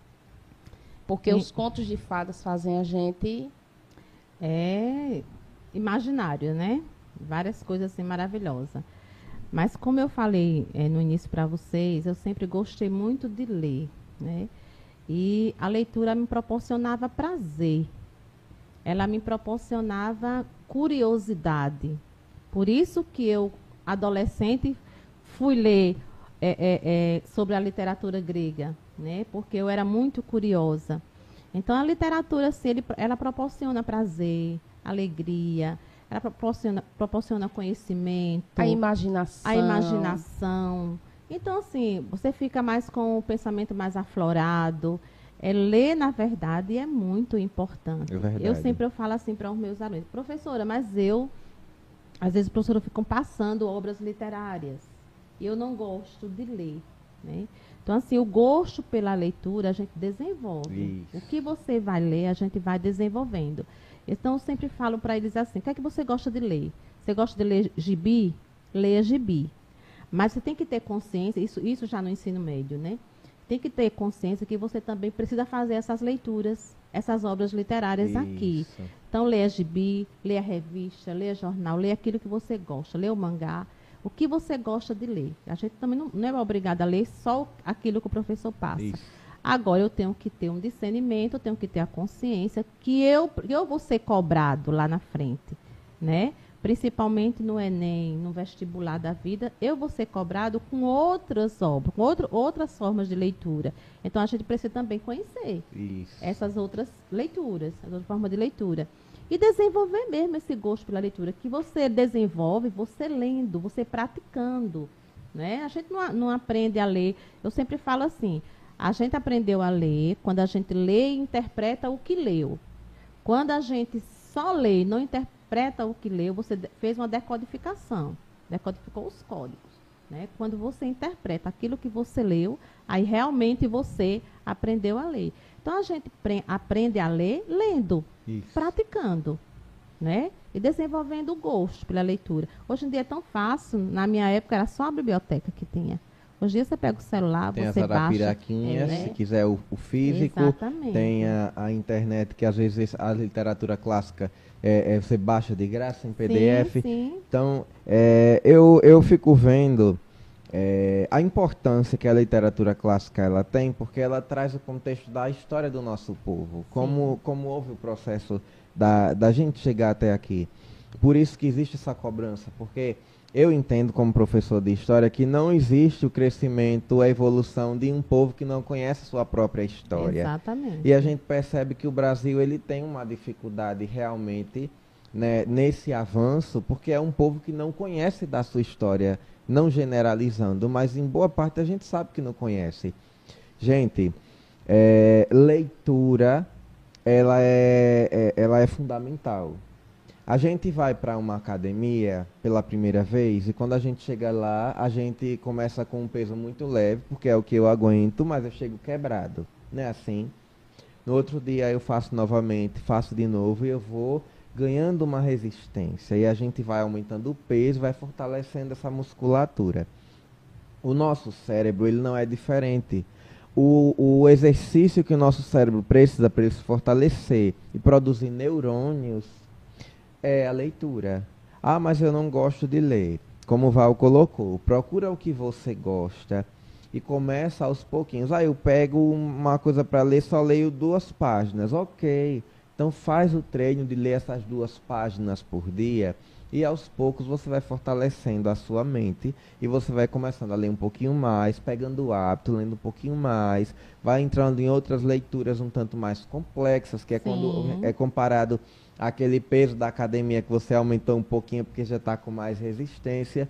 Porque os contos de fadas fazem a gente É imaginário, né? Várias coisas assim maravilhosas. Mas como eu falei eh, no início para vocês, eu sempre gostei muito de ler, né? E a leitura me proporcionava prazer. Ela me proporcionava curiosidade. Por isso que eu, adolescente, fui ler eh, eh, eh, sobre a literatura grega, né? Porque eu era muito curiosa. Então, a literatura, assim, ele- ela proporciona prazer, alegria, ela proporciona, proporciona conhecimento, a imaginação. a imaginação. Então, assim, você fica mais com o pensamento mais aflorado. É ler, na verdade, é muito importante. É. Eu sempre eu falo assim para os meus alunos, professora, mas eu, às vezes, os professores ficam passando obras literárias. Eu não gosto de ler. Né? Então, assim, o gosto pela leitura a gente desenvolve. Isso. O que você vai ler, a gente vai desenvolvendo. Então, eu sempre falo para eles assim: o que é que você gosta de ler? Você gosta de ler gibi? Leia gibi. Mas você tem que ter consciência, isso, isso já no ensino médio, né? Tem que ter consciência que você também precisa fazer essas leituras, essas obras literárias aqui. Isso. Então, leia gibi, leia revista, leia jornal, leia aquilo que você gosta, leia o mangá. O que você gosta de ler. A gente também não, não é obrigada a ler só aquilo que o professor passa. Isso. Agora eu tenho que ter um discernimento, eu tenho que ter a consciência que eu, eu vou ser cobrado lá na frente, né? Principalmente no Enem, no vestibular da vida, eu vou ser cobrado com outras obras, com outro, outras formas de leitura. Então a gente precisa também conhecer Isso. essas outras leituras, as outras formas de leitura. E desenvolver mesmo esse gosto pela leitura, que você desenvolve você lendo, você praticando. Né? A gente não, não aprende a ler. Eu sempre falo assim: a gente aprendeu a ler quando a gente lê e interpreta o que leu. Quando a gente só lê e não interpreta o que leu, você fez uma decodificação, decodificou os códigos. Né? Quando você interpreta aquilo que você leu, aí realmente você aprendeu a ler. Então a gente pre- aprende a ler lendo, Isso. praticando, né? E desenvolvendo o gosto pela leitura. Hoje em dia é tão fácil, na minha época era só a biblioteca que tinha. Hoje em dia você pega o celular, Tem as você baixa. arapiraquinhas, é, se quiser o, o físico. Exatamente. Tem a, a internet, que às vezes a literatura clássica é, é, você baixa de graça em PDF. Sim, sim. Então, é, eu, eu fico vendo é, a importância que a literatura clássica ela tem, porque ela traz o contexto da história do nosso povo, como, como houve o processo da, da gente chegar até aqui. Por isso que existe essa cobrança, porque eu entendo como professor de história que não existe o crescimento, a evolução de um povo que não conhece sua própria história. Exatamente. E a gente percebe que o Brasil ele tem uma dificuldade realmente né, nesse avanço, porque é um povo que não conhece da sua história, não generalizando, mas em boa parte a gente sabe que não conhece. Gente, é, leitura ela é, é- ela é fundamental. A gente vai para uma academia pela primeira vez e quando a gente chega lá, a gente começa com um peso muito leve, porque é o que eu aguento, mas eu chego quebrado, né? Assim. No outro dia eu faço novamente, faço de novo e eu vou ganhando uma resistência e a gente vai aumentando o peso, vai fortalecendo essa musculatura. O nosso cérebro ele não é diferente. O, o exercício que o nosso cérebro precisa para ele se fortalecer e produzir neurônios é a leitura. Ah, mas eu não gosto de ler. Como o Val colocou, procura o que você gosta e começa aos pouquinhos. Ah, eu pego uma coisa para ler, só leio duas páginas. Ok. Então faz o treino de ler essas duas páginas por dia e aos poucos você vai fortalecendo a sua mente e você vai começando a ler um pouquinho mais, pegando o hábito, lendo um pouquinho mais, vai entrando em outras leituras um tanto mais complexas, que é quando Sim. é comparado àquele peso da academia que você aumentou um pouquinho porque já está com mais resistência.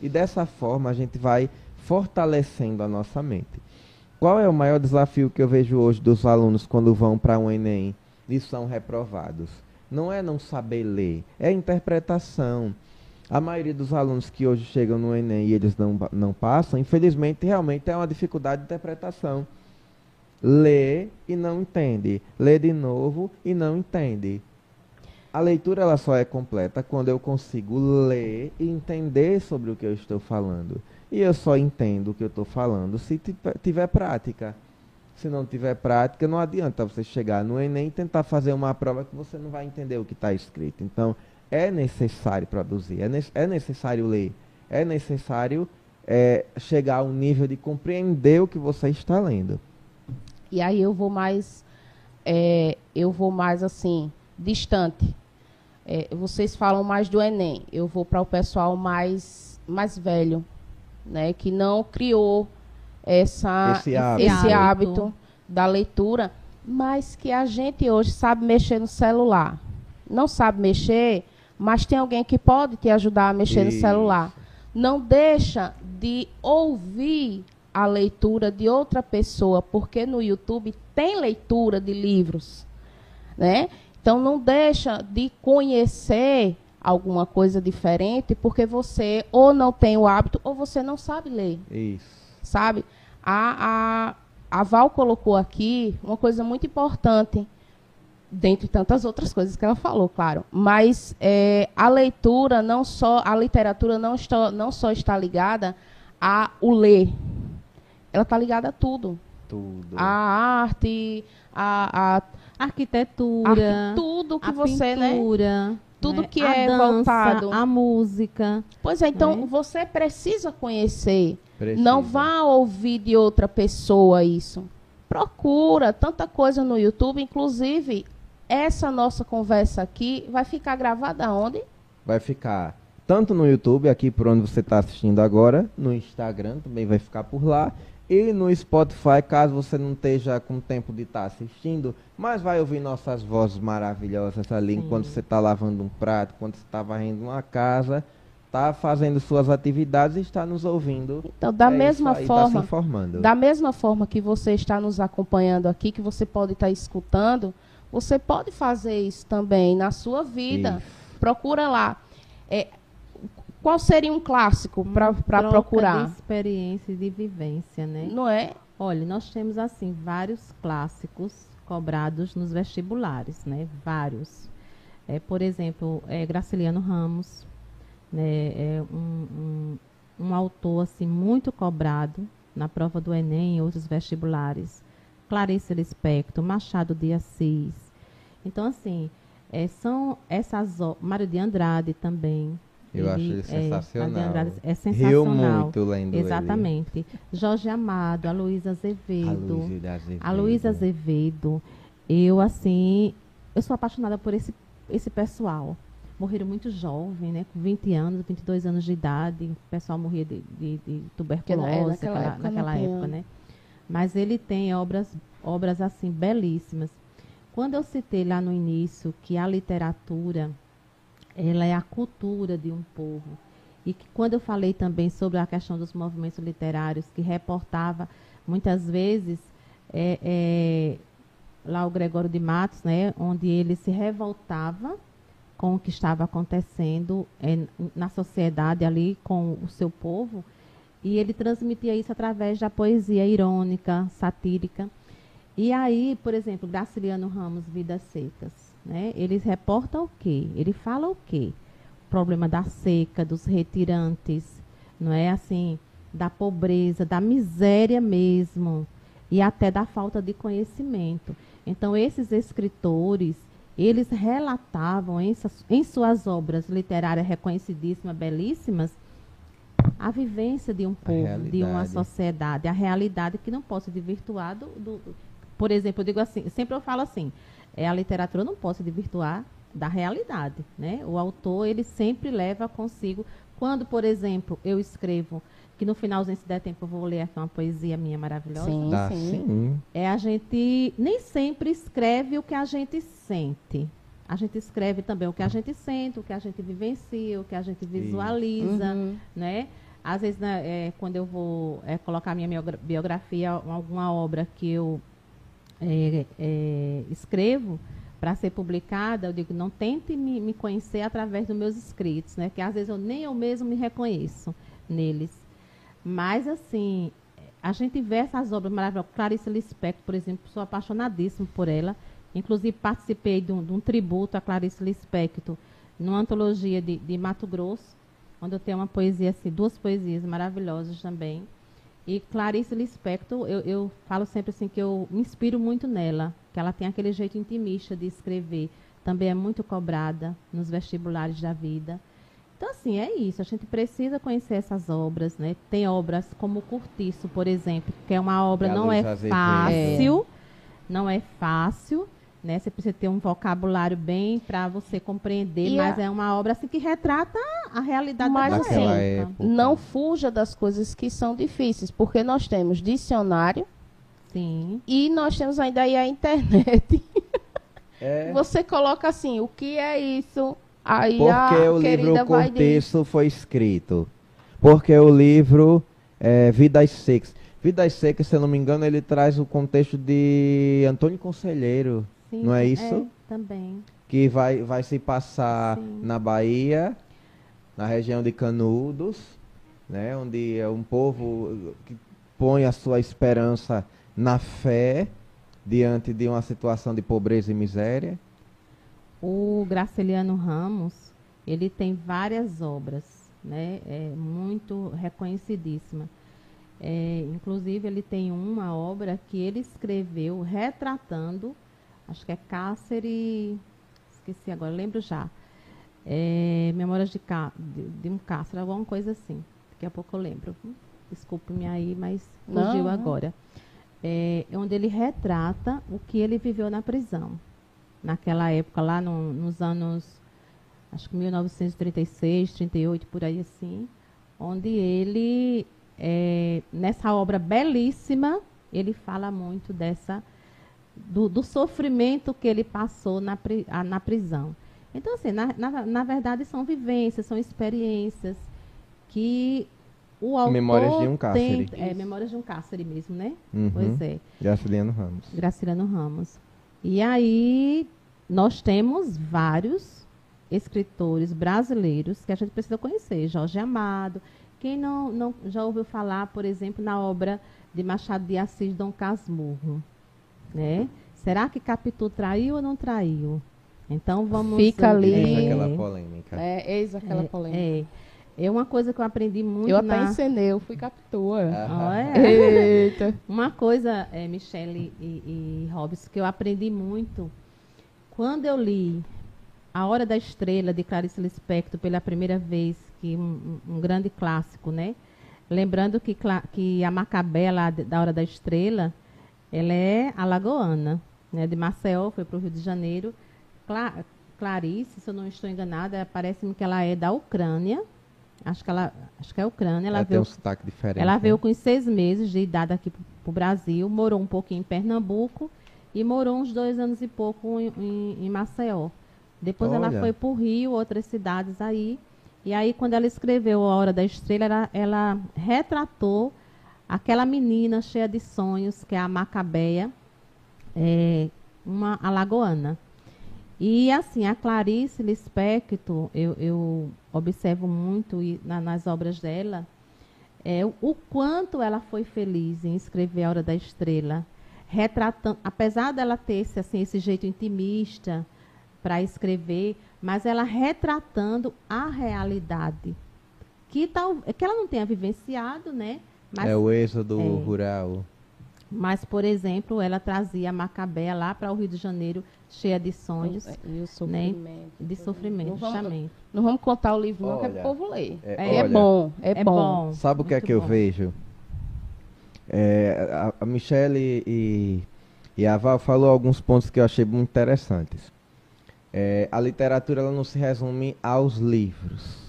E dessa forma a gente vai fortalecendo a nossa mente. Qual é o maior desafio que eu vejo hoje dos alunos quando vão para um Enem e são reprovados? Não é não saber ler, é interpretação. A maioria dos alunos que hoje chegam no Enem e eles não, não passam, infelizmente, realmente é uma dificuldade de interpretação. Lê e não entende. Lê de novo e não entende. A leitura ela só é completa quando eu consigo ler e entender sobre o que eu estou falando. E eu só entendo o que eu estou falando se tiver, tiver prática. Se não tiver prática, não adianta você chegar no Enem e tentar fazer uma prova que você não vai entender o que está escrito. Então, é necessário produzir, é, ne é necessário ler, é necessário é, chegar a um nível de compreender o que você está lendo. E aí eu vou mais, é, eu vou mais assim, distante. É, vocês falam mais do Enem, eu vou para o pessoal mais, mais velho, né, que não criou essa, Esse hábito. esse hábito. da leitura, mas que a gente hoje sabe mexer no celular. Não sabe mexer, mas tem alguém que pode te ajudar a mexer Isso. no celular. Não deixa de ouvir a leitura de outra pessoa, porque no YouTube tem leitura de livros, né? Então não deixa de conhecer alguma coisa diferente, porque você ou não tem o hábito ou você não sabe ler. Isso. Sabe? A, a, a Val colocou aqui uma coisa muito importante, dentre tantas outras coisas que ela falou, claro. Mas é, a leitura, não só, a literatura não, está, não só está ligada a o ler. Ela está ligada a tudo. Tudo. A arte, a, a Arquitetura, arqui- tudo que a você, né? Tudo né? que a é dança, voltado. a música. Pois é, então né? você precisa conhecer. Precisa. Não vá ouvir de outra pessoa isso. Procura tanta coisa no YouTube, inclusive essa nossa conversa aqui vai ficar gravada onde? Vai ficar tanto no YouTube, aqui por onde você está assistindo agora, no Instagram também vai ficar por lá. E no Spotify, caso você não esteja com tempo de estar assistindo, mas vai ouvir nossas vozes maravilhosas ali Sim. enquanto você está lavando um prato, quando você está varrendo uma casa, está fazendo suas atividades e está nos ouvindo. Então, da É mesma aí, tá forma, informando. Da mesma forma que você está nos acompanhando aqui, que você pode estar escutando, você pode fazer isso também na sua vida. Isso. Procura lá. É, qual seria um clássico para procurar? de experiência e de vivência, né? Não é? Olha, nós temos assim vários clássicos cobrados nos vestibulares, né? Vários. É, por exemplo, é, Graciliano Ramos, né? É um, um, um autor assim muito cobrado na prova do Enem e outros vestibulares. Clarice Lispector, Machado de Assis. Então, assim, é, são essas Mário de Andrade também. Eu acho ele é, sensacional. De Andrade é Riu sensacional. muito lendo ele. Exatamente. Jorge Amado, a Luísa A Azevedo. Luísa Azevedo. A Luísa Azevedo. Eu, assim, eu sou apaixonada por esse, esse pessoal. Morreram muito jovem, né? Com 20 anos, 22 anos de idade. O pessoal morria de, de, de tuberculose é, naquela naquela, época naquela época, né? Mas ele tem obras, obras assim, belíssimas. Quando eu citei lá no início que a literatura, ela é a cultura de um povo. E que quando eu falei também sobre a questão dos movimentos literários, que reportava muitas vezes é, é, lá o Gregório de Matos, né, onde ele se revoltava com o que estava acontecendo é, na sociedade ali com o seu povo, e ele transmitia isso através da poesia irônica, satírica. E aí, por exemplo, Graciliano Ramos, Vidas Secas, né? Ele reporta o quê? Ele fala o quê? O problema da seca, dos retirantes, não é assim, da pobreza, da miséria mesmo, e até da falta de conhecimento. Então, esses escritores, eles relatavam em, suas- em suas obras literárias reconhecidíssimas, belíssimas, a vivência de um povo, de uma sociedade, a realidade que não pode se desvirtuar do, do- Por exemplo, eu digo assim, sempre eu falo assim, é, a literatura não pode se desvirtuar da realidade, né? O autor, ele sempre leva consigo, quando, por exemplo, eu escrevo, que no finalzinho, se der tempo, eu vou ler aqui uma poesia minha maravilhosa, Sim. Sim. sim. é a gente nem sempre escreve o que a gente sente. A gente escreve também o que a gente sente, o que a gente vivencia, o que a gente visualiza, Uhum. né? Às vezes, né, é, quando eu vou é, colocar minha biogra- biografia, alguma obra que eu é, é, escrevo para ser publicada, eu digo, não tente me, me conhecer através dos meus escritos, né? Que às vezes eu nem eu mesmo me reconheço neles. Mas, assim, a gente vê essas obras maravilhosas. Clarice Lispector, por exemplo, sou apaixonadíssima por ela. Inclusive, participei de um, de um tributo a Clarice Lispector numa antologia de, de Mato Grosso, onde eu tenho uma poesia, assim, duas poesias maravilhosas também. E Clarice Lispector, eu, eu falo sempre assim que eu me inspiro muito nela, que ela tem aquele jeito intimista de escrever. Também é muito cobrada nos vestibulares da vida. Então, assim, é isso. A gente precisa conhecer essas obras, né? Tem obras como o Curtiço, por exemplo, que é uma obra, Da não é fácil, não é fácil, né? Você precisa ter um vocabulário bem para você compreender, E mas a- é uma obra assim que retrata a realidade Mas, daquela Daquela época. época. Não fuja das coisas que são difíceis, porque nós temos dicionário Sim. e nós temos ainda aí a internet. É Você coloca assim, o que é isso? Aí porque a o livro. Cortiço foi escrito. Porque o livro é, Vidas Secas. Vidas Secas, se eu não me engano, ele traz o contexto de Antônio Conselheiro, Sim, não é isso? É, também. Que vai, vai se passar Sim. na Bahia, na região de Canudos, né? Onde é um povo que põe a sua esperança na fé diante de uma situação de pobreza e miséria. O Graciliano Ramos, ele tem várias obras, né? É muito reconhecidíssima. É, inclusive, ele tem uma obra que ele escreveu retratando, acho que é Cáceres, esqueci agora, lembro já. É, Memórias de, Cá, de, de um Cáceres, alguma coisa assim. Daqui a pouco eu lembro. Desculpe-me aí, mas Não, fugiu não. agora. É, onde ele retrata o que ele viveu na prisão. Naquela época, lá no- nos anos, acho que 1936, 38, por aí assim, onde ele, é, nessa obra belíssima, ele fala muito dessa, do, do sofrimento que ele passou na, na prisão. Então, assim, na, na, na verdade, são vivências, são experiências que o autor Memórias de um Cárcere. tem- É, Memórias de um Cárcere mesmo, né? Uhum. Pois é. Graciliano Ramos. Graciliano Ramos. E aí nós temos vários escritores brasileiros que a gente precisa conhecer. Jorge Amado. Quem não, não já ouviu falar, por exemplo, na obra de Machado de Assis, Dom Casmurro? Né? Será que Capitu traiu ou não traiu? Então vamos... Fica ali. Eis É, aquela polêmica. É, eis aquela é, polêmica. É, é uma coisa que eu aprendi muito eu na... até encenei, eu fui captura. Ó, é. Eita. Uma coisa, é, Michele e, e Robson, que eu aprendi muito quando eu li A Hora da Estrela, de Clarice Lispector, pela primeira vez, que um, um- grande clássico, né? Lembrando que, que a de- da Hora da Estrela, ela é alagoana, né? De Maceió, foi para o Rio de Janeiro. Cla- Clarice, se eu não estou enganada, parece-me que ela é da Ucrânia. Acho que ela, acho que é Ucrânia. Ela Ela tem veio um sotaque diferente. ela né? veio com seis meses de idade aqui para o Brasil, morou um pouquinho em Pernambuco e morou uns dois anos e pouco em, em- em Maceió. Depois ela Olha. foi para o Rio, outras cidades aí. E aí, quando ela escreveu A Hora da Estrela, ela, ela retratou aquela menina cheia de sonhos, que é a Macabeia, é, uma alagoana. E assim, a Clarice Lispector, eu, eu observo muito e na- nas obras dela, é, o, o quanto ela foi feliz em escrever A Hora da Estrela, retratando, apesar dela ter esse, assim, esse jeito intimista para escrever, mas ela retratando a realidade, que, tal, que ela não tenha vivenciado, né? Mas É o êxodo É. rural. Mas, por exemplo, ela trazia a Macabé lá para o Rio de Janeiro, cheia de sonhos, E o sofrimento. de sofrimento, Não vamos, justamente. não vamos contar o livro, não, que é pro povo ler. é, É, olha, bom, é, É bom. bom. Sabe o que é que eu bom. vejo? É, a, a Michelle e, e a Val falou alguns pontos que eu achei muito interessantes. É, a literatura ela não se resume aos livros.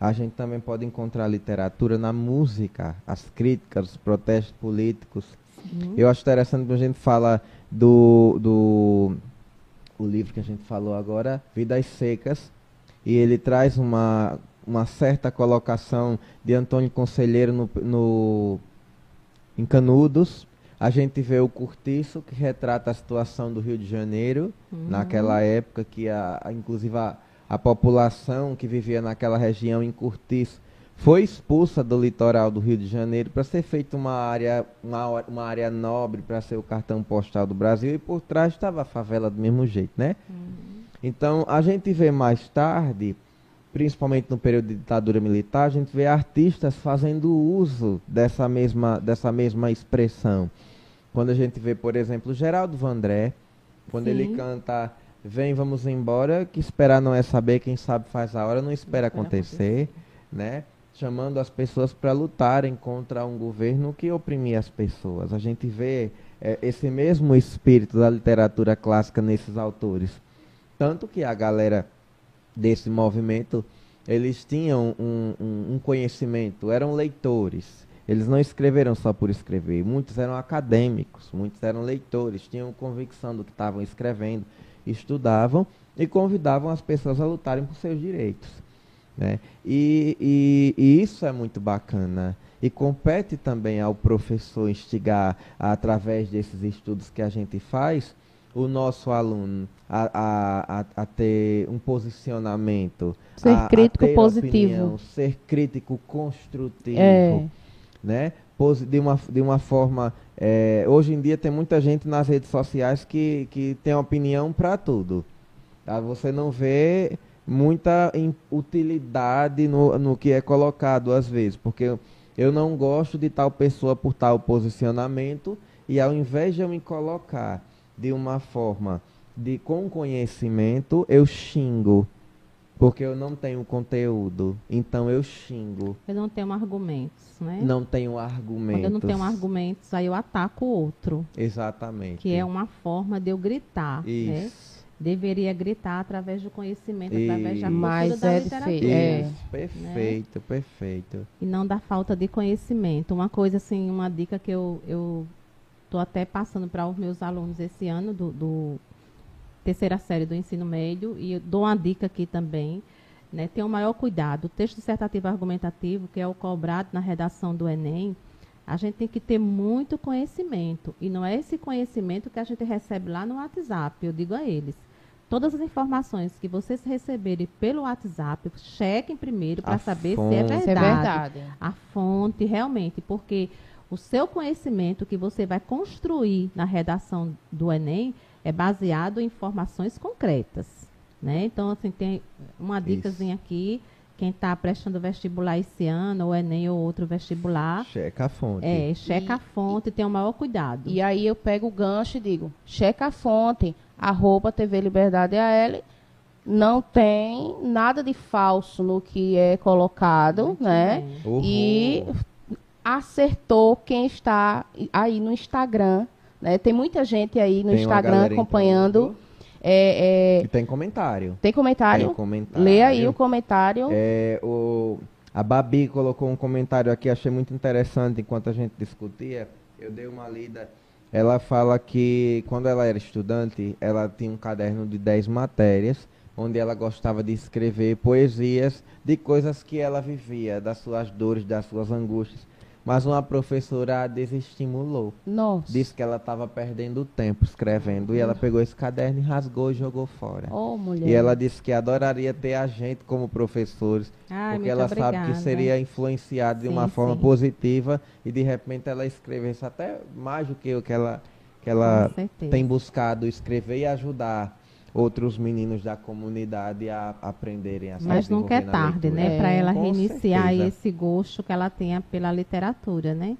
A gente também pode encontrar literatura na música, as críticas, os protestos políticos. Sim. Eu acho interessante quando a gente fala do, do o livro que a gente falou agora, Vidas Secas, e ele traz uma, uma certa colocação de Antônio Conselheiro no, no, em Canudos. A gente vê o Curtiço, que retrata a situação do Rio de Janeiro, Uhum. naquela época que, a, a- inclusive, a, a população que vivia naquela região em Curtiço foi expulsa do litoral do Rio de Janeiro para ser feita uma área, uma, uma área nobre para ser o cartão postal do Brasil e por trás estava a favela do mesmo jeito, né? Então a gente vê mais tarde, principalmente no período de ditadura militar, a gente vê artistas fazendo uso dessa mesma, dessa mesma expressão. Quando a gente vê, por exemplo, Geraldo Vandré, quando ele Sim. canta Vem, vamos embora, que esperar não é saber, quem sabe faz a hora, não espera espera acontecer, né? Chamando as pessoas para lutarem contra um governo que oprimia as pessoas. A gente vê eh, esse mesmo espírito da literatura clássica nesses autores. Tanto que a galera desse movimento, eles tinham um, um- um conhecimento, eram leitores. Eles não escreveram só por escrever. Muitos eram acadêmicos, muitos eram leitores, tinham convicção do que estavam escrevendo, estudavam e convidavam as pessoas a lutarem por seus direitos. Né? E, e- e isso é muito bacana. E compete também ao professor instigar, através desses estudos que a gente faz, o nosso aluno a, a, a, ter um posicionamento. Ser a, crítico positivo. Opinião, ser crítico construtivo. É. Né? De uma, de uma forma. é, hoje em dia tem muita gente nas redes sociais que, que tem opinião para tudo. Tá? Você não vê muita utilidade no, no que é colocado às vezes, porque eu, não gosto de tal pessoa por tal posicionamento e ao invés de eu me colocar de uma forma de com conhecimento, eu xingo. Porque eu não tenho conteúdo, então eu xingo. Eu não tenho argumentos, né? Não tenho argumentos. Quando eu não tenho argumentos, aí eu ataco o outro. Exatamente. Que é uma forma de eu gritar, né? Deveria gritar através do conhecimento, através da Isso. cultura Mas da é literatura. É. Perfeito, perfeito. E não da falta de conhecimento. Uma coisa assim, uma dica que eu eu tô até passando para os meus alunos esse ano do, do terceira série do ensino médio e eu dou uma dica aqui também, né? Tenham maior cuidado. O texto dissertativo argumentativo, que é o cobrado na redação do ENEM, a gente tem que ter muito conhecimento. E não é esse conhecimento que a gente recebe lá no WhatsApp. Eu digo a eles. Todas as informações que vocês receberem pelo WhatsApp, chequem primeiro para saber se é fonte. verdade Isso é verdade. a fonte realmente, porque o seu conhecimento que você vai construir na redação do Enem é baseado em informações concretas, né? Então, assim, tem uma dicasinha aqui, quem está prestando vestibular esse ano, ou Enem ou outro vestibular, Checa a fonte. é, checa E- a fonte, tenha o maior cuidado. E aí eu pego o gancho e digo, checa a fonte, arroba TV Liberdade AL, não tem nada de falso no que é colocado, Muito né? Uhul. E acertou quem está aí no Instagram, né? Tem muita gente aí no Tem Instagram acompanhando. É, é, E tem comentário. tem comentário? Tem comentário. Lê aí o comentário. É, o, a Babi colocou um comentário aqui, achei muito interessante enquanto a gente discutia. Eu dei uma lida. Ela fala que quando ela era estudante, ela tinha um caderno de 10 matérias, onde ela gostava de escrever poesias de coisas que ela vivia, das suas dores, das suas angústias. Mas uma professora desestimulou. Nossa. Disse que ela estava perdendo tempo escrevendo e ela pegou esse caderno e rasgou e jogou fora. Oh, mulher. E ela disse que adoraria ter a gente como professores, Ai, porque ela sabe que obrigada. seria influenciada de uma forma sim. positiva e de repente ela escrevesse até mais do que o que ela, que ela tem buscado escrever e ajudar outros meninos da comunidade a aprenderem a Mas nunca é tarde, né? É, Para ela reiniciar certeza. esse gosto que ela tenha pela literatura, né?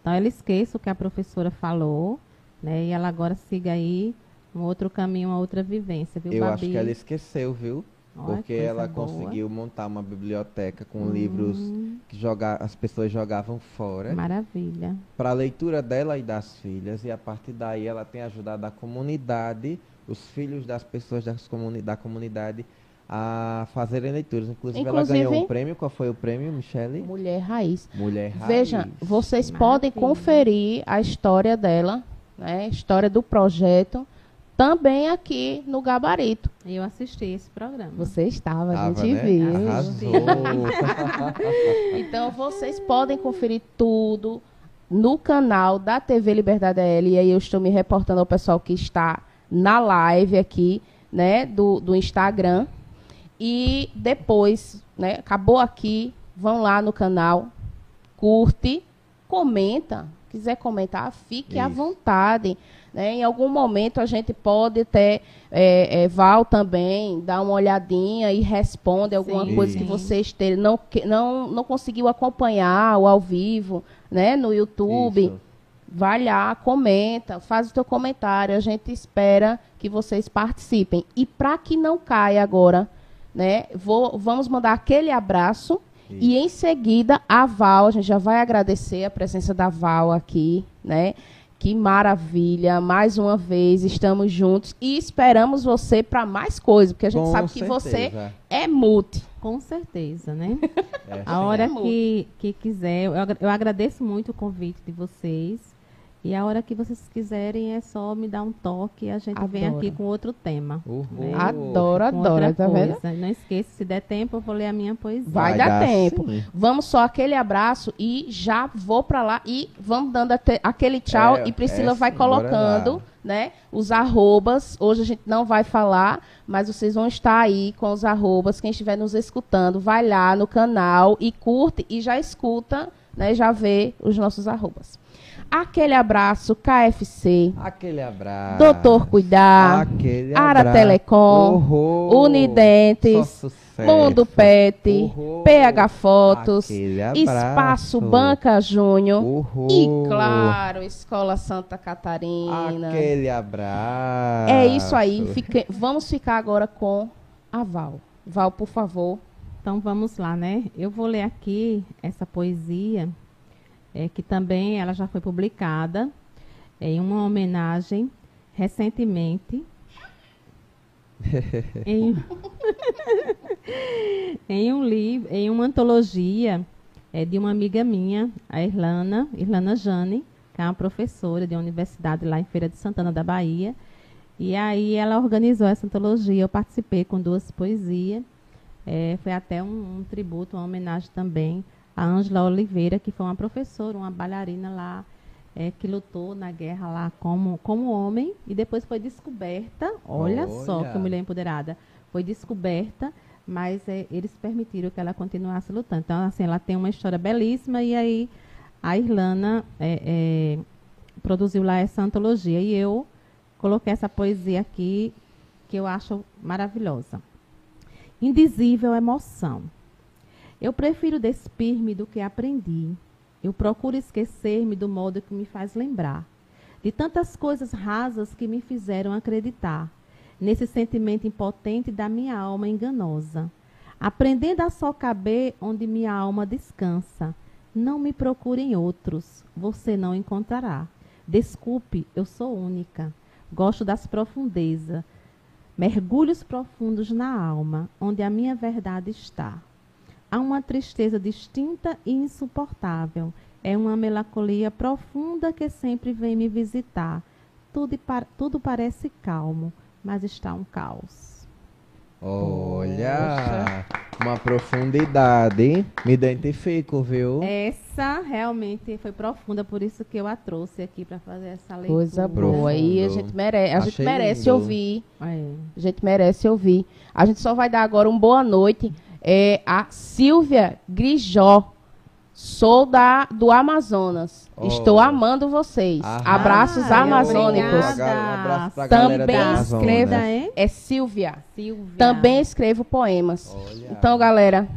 Então ela esqueça o que a professora falou, né? E ela agora siga aí um outro caminho, uma outra vivência, viu, Eu Babi? acho que ela esqueceu, viu? Olha, Porque ela boa. conseguiu montar uma biblioteca com Hum, livros que joga, as pessoas jogavam fora. Maravilha. para a leitura dela e das filhas, e a partir daí ela tem ajudado a comunidade, os filhos das pessoas das comuni da comunidade, a fazerem leituras. Inclusive, ela Inclusive- ganhou um prêmio. Qual foi o prêmio, Michele? Mulher raiz. Mulher Raiz. Veja, vocês podem Maravilha. conferir a história dela, né? A história do projeto, também aqui no Gabarito. E eu assisti esse programa. Você estava, a gente né? viu. Arrasou. Então vocês podem conferir tudo no canal da TV Liberdade AL. E aí eu estou me reportando ao pessoal que está na live aqui, né, do, do Instagram. E depois, né, acabou aqui, vão lá no canal, curte, comenta. Quiser comentar, fique à Isso. vontade. né? Em algum momento a gente pode ter, é, é, Val também, dar uma olhadinha e responde alguma Sim, coisa que você esteja, não, não, não conseguiu acompanhar o ao vivo, né, no YouTube. Isso. Vai lá, comenta, faz o teu comentário. A gente espera que vocês participem. E para que não caia agora, né, vou, vamos mandar aquele abraço. E em seguida, a Val, a gente já vai agradecer a presença da Val aqui, né? Que maravilha, mais uma vez estamos juntos e esperamos você para mais coisas, porque a gente Com sabe que você certeza. é multi. Com certeza, né? É, A hora É que, que quiser. Eu, eu agradeço muito o convite de vocês. E a hora que vocês quiserem é só me dar um toque e a gente vem Adoro. aqui com outro tema. Uhul. né? Adoro, Com adoro, tá vendo? coisa. Não esqueça, se der tempo, eu vou ler a minha poesia. Vai dar tempo. sim. Vamos só aquele abraço e já vou pra lá e vamos dando aquele tchau É, e Priscila é vai colocando, né, os arrobas. Hoje a gente não vai falar, mas vocês vão estar aí com os arrobas. Quem estiver nos escutando, vai lá no canal e curte e já escuta, né, já vê os nossos arrobas. Aquele abraço KFC, Aquele abraço. Doutor Cuidar, Aquele Ara abraço. Telecom, Uhul. Unidentes. Mundo Pet, Uhul. PH Fotos, Aquele abraço. Espaço Banca Júnior Uhul. e, claro, Escola Santa Catarina. Aquele abraço. É isso aí. Fique- Vamos ficar agora com a Val. Val, por favor. Então vamos lá, né? Eu vou ler aqui essa poesia, é, que também ela já foi publicada em uma homenagem recentemente em, em um livro, em uma antologia é, de uma amiga minha, a Irlana, Irlana Jane, que é uma professora de uma universidade lá em Feira de Santana da Bahia. E aí ela organizou essa antologia, eu participei com duas poesias. É, foi até um, um tributo, uma homenagem também a Ângela Oliveira, que foi uma professora, uma bailarina lá, é, que lutou na guerra lá como, como homem e depois foi descoberta. Olha, só Olha. que mulher empoderada. Foi descoberta, mas é, eles permitiram que ela continuasse lutando. Então, assim, ela tem uma história belíssima e aí a Irlana é, é, produziu lá essa antologia e eu coloquei essa poesia aqui que eu acho maravilhosa. Indizível emoção. Eu prefiro despir-me do que aprendi. Eu procuro esquecer-me do modo que me faz lembrar. De tantas coisas rasas que me fizeram acreditar. Nesse sentimento impotente da minha alma enganosa. Aprendendo a só caber onde minha alma descansa. Não me procure em outros, você não encontrará. Desculpe, eu sou única. Gosto das profundezas. Mergulhos profundos na alma, onde a minha verdade está. Há uma tristeza distinta e insuportável. É uma melancolia profunda que sempre vem me visitar. Tudo, tudo parece calmo, mas está um caos. Olha, uma profundidade, hein? Me identifico, viu? Essa realmente foi profunda, por isso que eu a trouxe aqui para fazer essa leitura. Coisa boa. E a gente merece, a gente merece lindo. ouvir. É. A gente merece ouvir. A gente só vai dar agora uma boa noite. É a Silvia Grijó. Sou da, do Amazonas. Oh. Estou amando vocês. Arrasa. Abraços Ai, amazônicos. obrigada. Um Também escreva, hein? É Silvia. Silvia. Também escrevo poemas. Olha. Então, galera.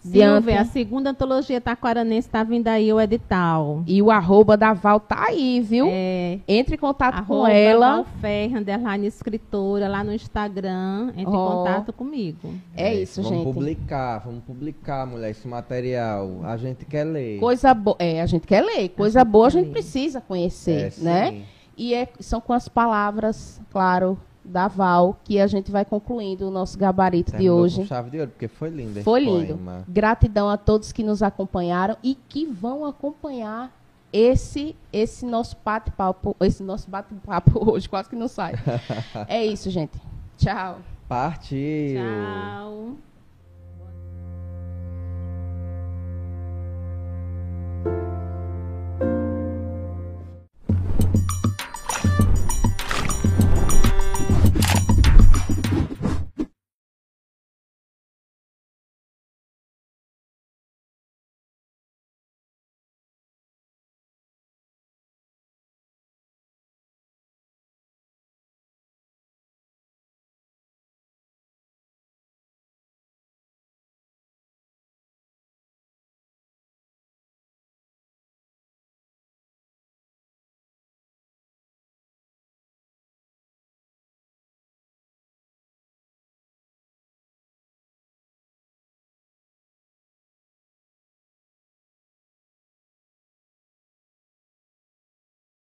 Silvia, a segunda antologia taquaranense está vindo aí o edital. E o arroba da Val tá aí, viu? É, Entre em contato com arroba ela. Valfer, underline escritora, lá no Instagram. Entre Oh. em contato comigo. É isso, vamos gente. publicar, vamos publicar, mulher, esse material. A gente quer ler. Coisa boa. É, a gente quer ler. Coisa boa a gente ler. precisa É, conhecer, sim. né? E é- são com as palavras, claro, da Val, que a gente vai concluindo o nosso gabarito de Terminou hoje. Com chave de ouro, porque foi lindo esse Foi lindo. poema. Gratidão a todos que nos acompanharam e que vão acompanhar esse esse nosso bate-papo, esse nosso bate-papo hoje, quase que não sai. é isso, gente. Tchau. Partiu. Tchau.